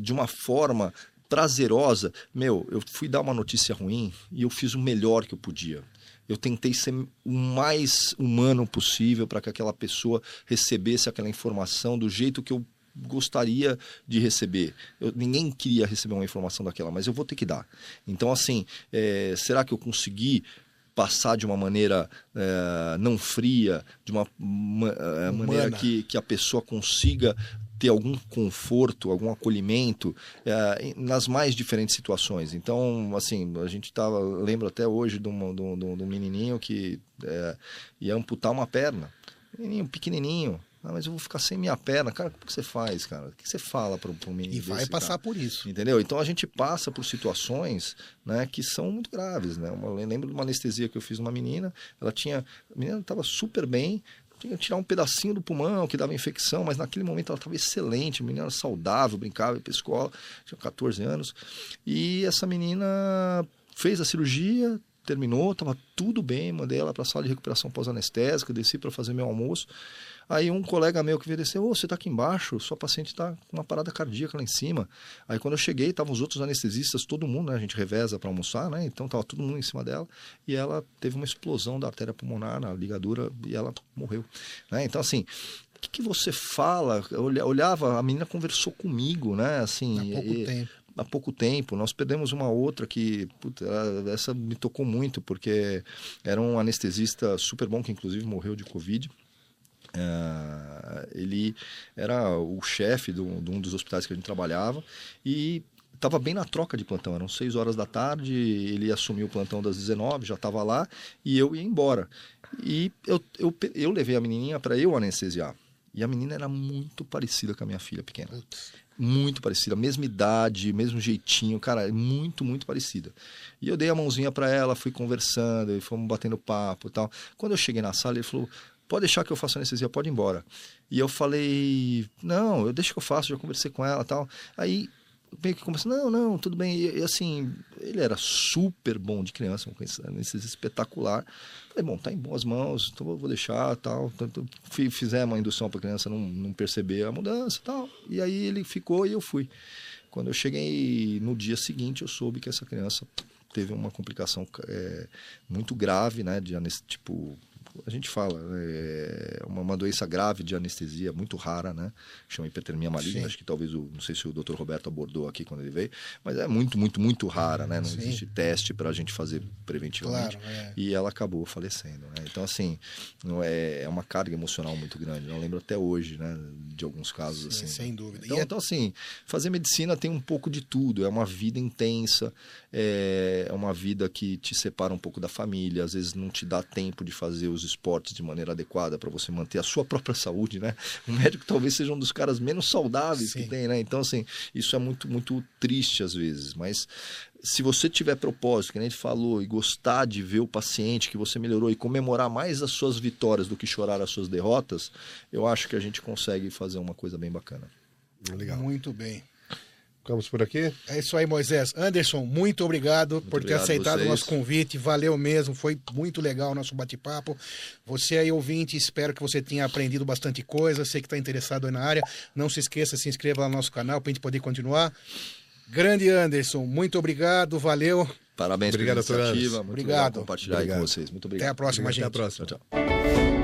de uma forma prazerosa. Meu, eu fui dar uma notícia ruim e eu fiz o melhor que eu podia. Eu tentei ser o mais humano possível para que aquela pessoa recebesse aquela informação do jeito que eu gostaria de receber. Eu- ninguém queria receber uma informação daquela, mas eu vou ter que dar. Então, assim, é, será que eu consegui passar de uma maneira é, não fria, de uma ma- é, maneira que, que a pessoa consiga ter algum conforto, algum acolhimento é, nas mais diferentes situações. Então, assim, a gente tava, eu lembro até hoje de um- de um- de um menininho que é, ia amputar uma perna, menininho pequenininho. Ah, mas eu vou ficar sem minha perna. Cara, como que você faz, cara? O que você fala para um menino E vai desse, passar cara? por isso. Entendeu? Então a gente passa por situações né, que são muito graves. Né? Uma- Eu lembro de uma anestesia que eu fiz numa menina, ela tinha. A menina estava super bem, tinha que tirar um pedacinho do pulmão que dava infecção, mas naquele momento ela estava excelente, a menina era saudável, brincava, ia para escola, tinha 14 anos. E essa menina fez a cirurgia, terminou, estava tudo bem, mandei ela para a sala de recuperação pós-anestésica, desci para fazer meu almoço. Aí um colega meu que veio descer, ô, você tá aqui embaixo, sua paciente tá com uma parada cardíaca lá em cima. Aí quando eu cheguei, estavam os outros anestesistas, todo mundo, né? A gente reveza para almoçar, né? Então tava todo mundo em cima dela e ela teve uma explosão da artéria pulmonar na ligadura e ela morreu, né? Então assim, o que, que você fala? Eu olha- olhava, a menina conversou comigo, né? Assim, Há pouco e- tempo. há pouco tempo. Nós perdemos uma outra que, puta, essa me tocou muito, porque era um anestesista super bom, que inclusive morreu de Covid. Ah, ele era o chefe de um de um dos hospitais que a gente trabalhava e estava bem na troca de plantão. Eram 6 horas da tarde, ele assumiu o plantão das 19, já estava lá e eu ia embora. E eu, eu, eu levei a menininha para eu anestesiar. E a menina era muito parecida com a minha filha pequena muito parecida, mesma idade, mesmo jeitinho, cara, muito, muito parecida. E eu dei a mãozinha pra ela, fui conversando, e fomos batendo papo e tal. Quando eu cheguei na sala, ele falou: pode deixar que eu faça anestesia, pode ir embora. E eu falei: não, eu deixo que eu faço, já conversei com ela tal. Aí meio que começa, não, não, tudo bem. E, e, assim, ele era super bom de criança, uma anestesia espetacular. Falei, bom, tá em boas mãos, então vou deixar tal. Tanto, fizemos uma indução para a criança não, não perceber a mudança tal. E aí ele ficou e eu fui. Quando eu cheguei no dia seguinte, eu soube que essa criança teve uma complicação é, muito grave, né, de tipo a gente fala, é uma, uma, doença grave de anestesia, muito rara, né? Chama hipertermia maligna, Sim. acho que talvez, o, não sei se o Dr. Roberto abordou aqui quando ele veio, mas é muito, muito, muito rara, né? Não Sim. existe teste para a gente fazer preventivamente. Claro, é. E ela acabou falecendo, né? Então, assim, não é, é uma carga emocional muito grande. Eu lembro até hoje, né? De alguns casos, Sim, assim. Sem dúvida. Então, é... então, assim, fazer medicina tem um pouco de tudo. É uma vida intensa, é, é uma vida que te separa um pouco da família, às vezes não te dá tempo de fazer os esportes de maneira adequada para você manter a sua própria saúde, né? O médico talvez seja um dos caras menos saudáveis Sim. que tem, né? Então, assim, isso é muito, muito triste às vezes, mas se você tiver propósito, que a gente falou, e gostar de ver o paciente que você melhorou e comemorar mais as suas vitórias do que chorar as suas derrotas, eu acho que a gente consegue fazer uma coisa bem bacana. Legal. Muito bem. Ficamos por aqui? É isso aí, Moisés. Anderson, muito obrigado muito por ter aceitado o nosso convite. Valeu mesmo, foi muito legal o nosso bate-papo. Você aí, ouvinte, espero que você tenha aprendido bastante coisa. Sei que está interessado na área. Não se esqueça, se inscreva no nosso canal para a gente poder continuar. Grande Anderson, muito obrigado, valeu. Parabéns obrigado, pela iniciativa. Muito obrigado. compartilhar obrigado. com vocês. Muito obrigado. Até a próxima, obrigado, gente. Até a próxima. Tchau, tchau.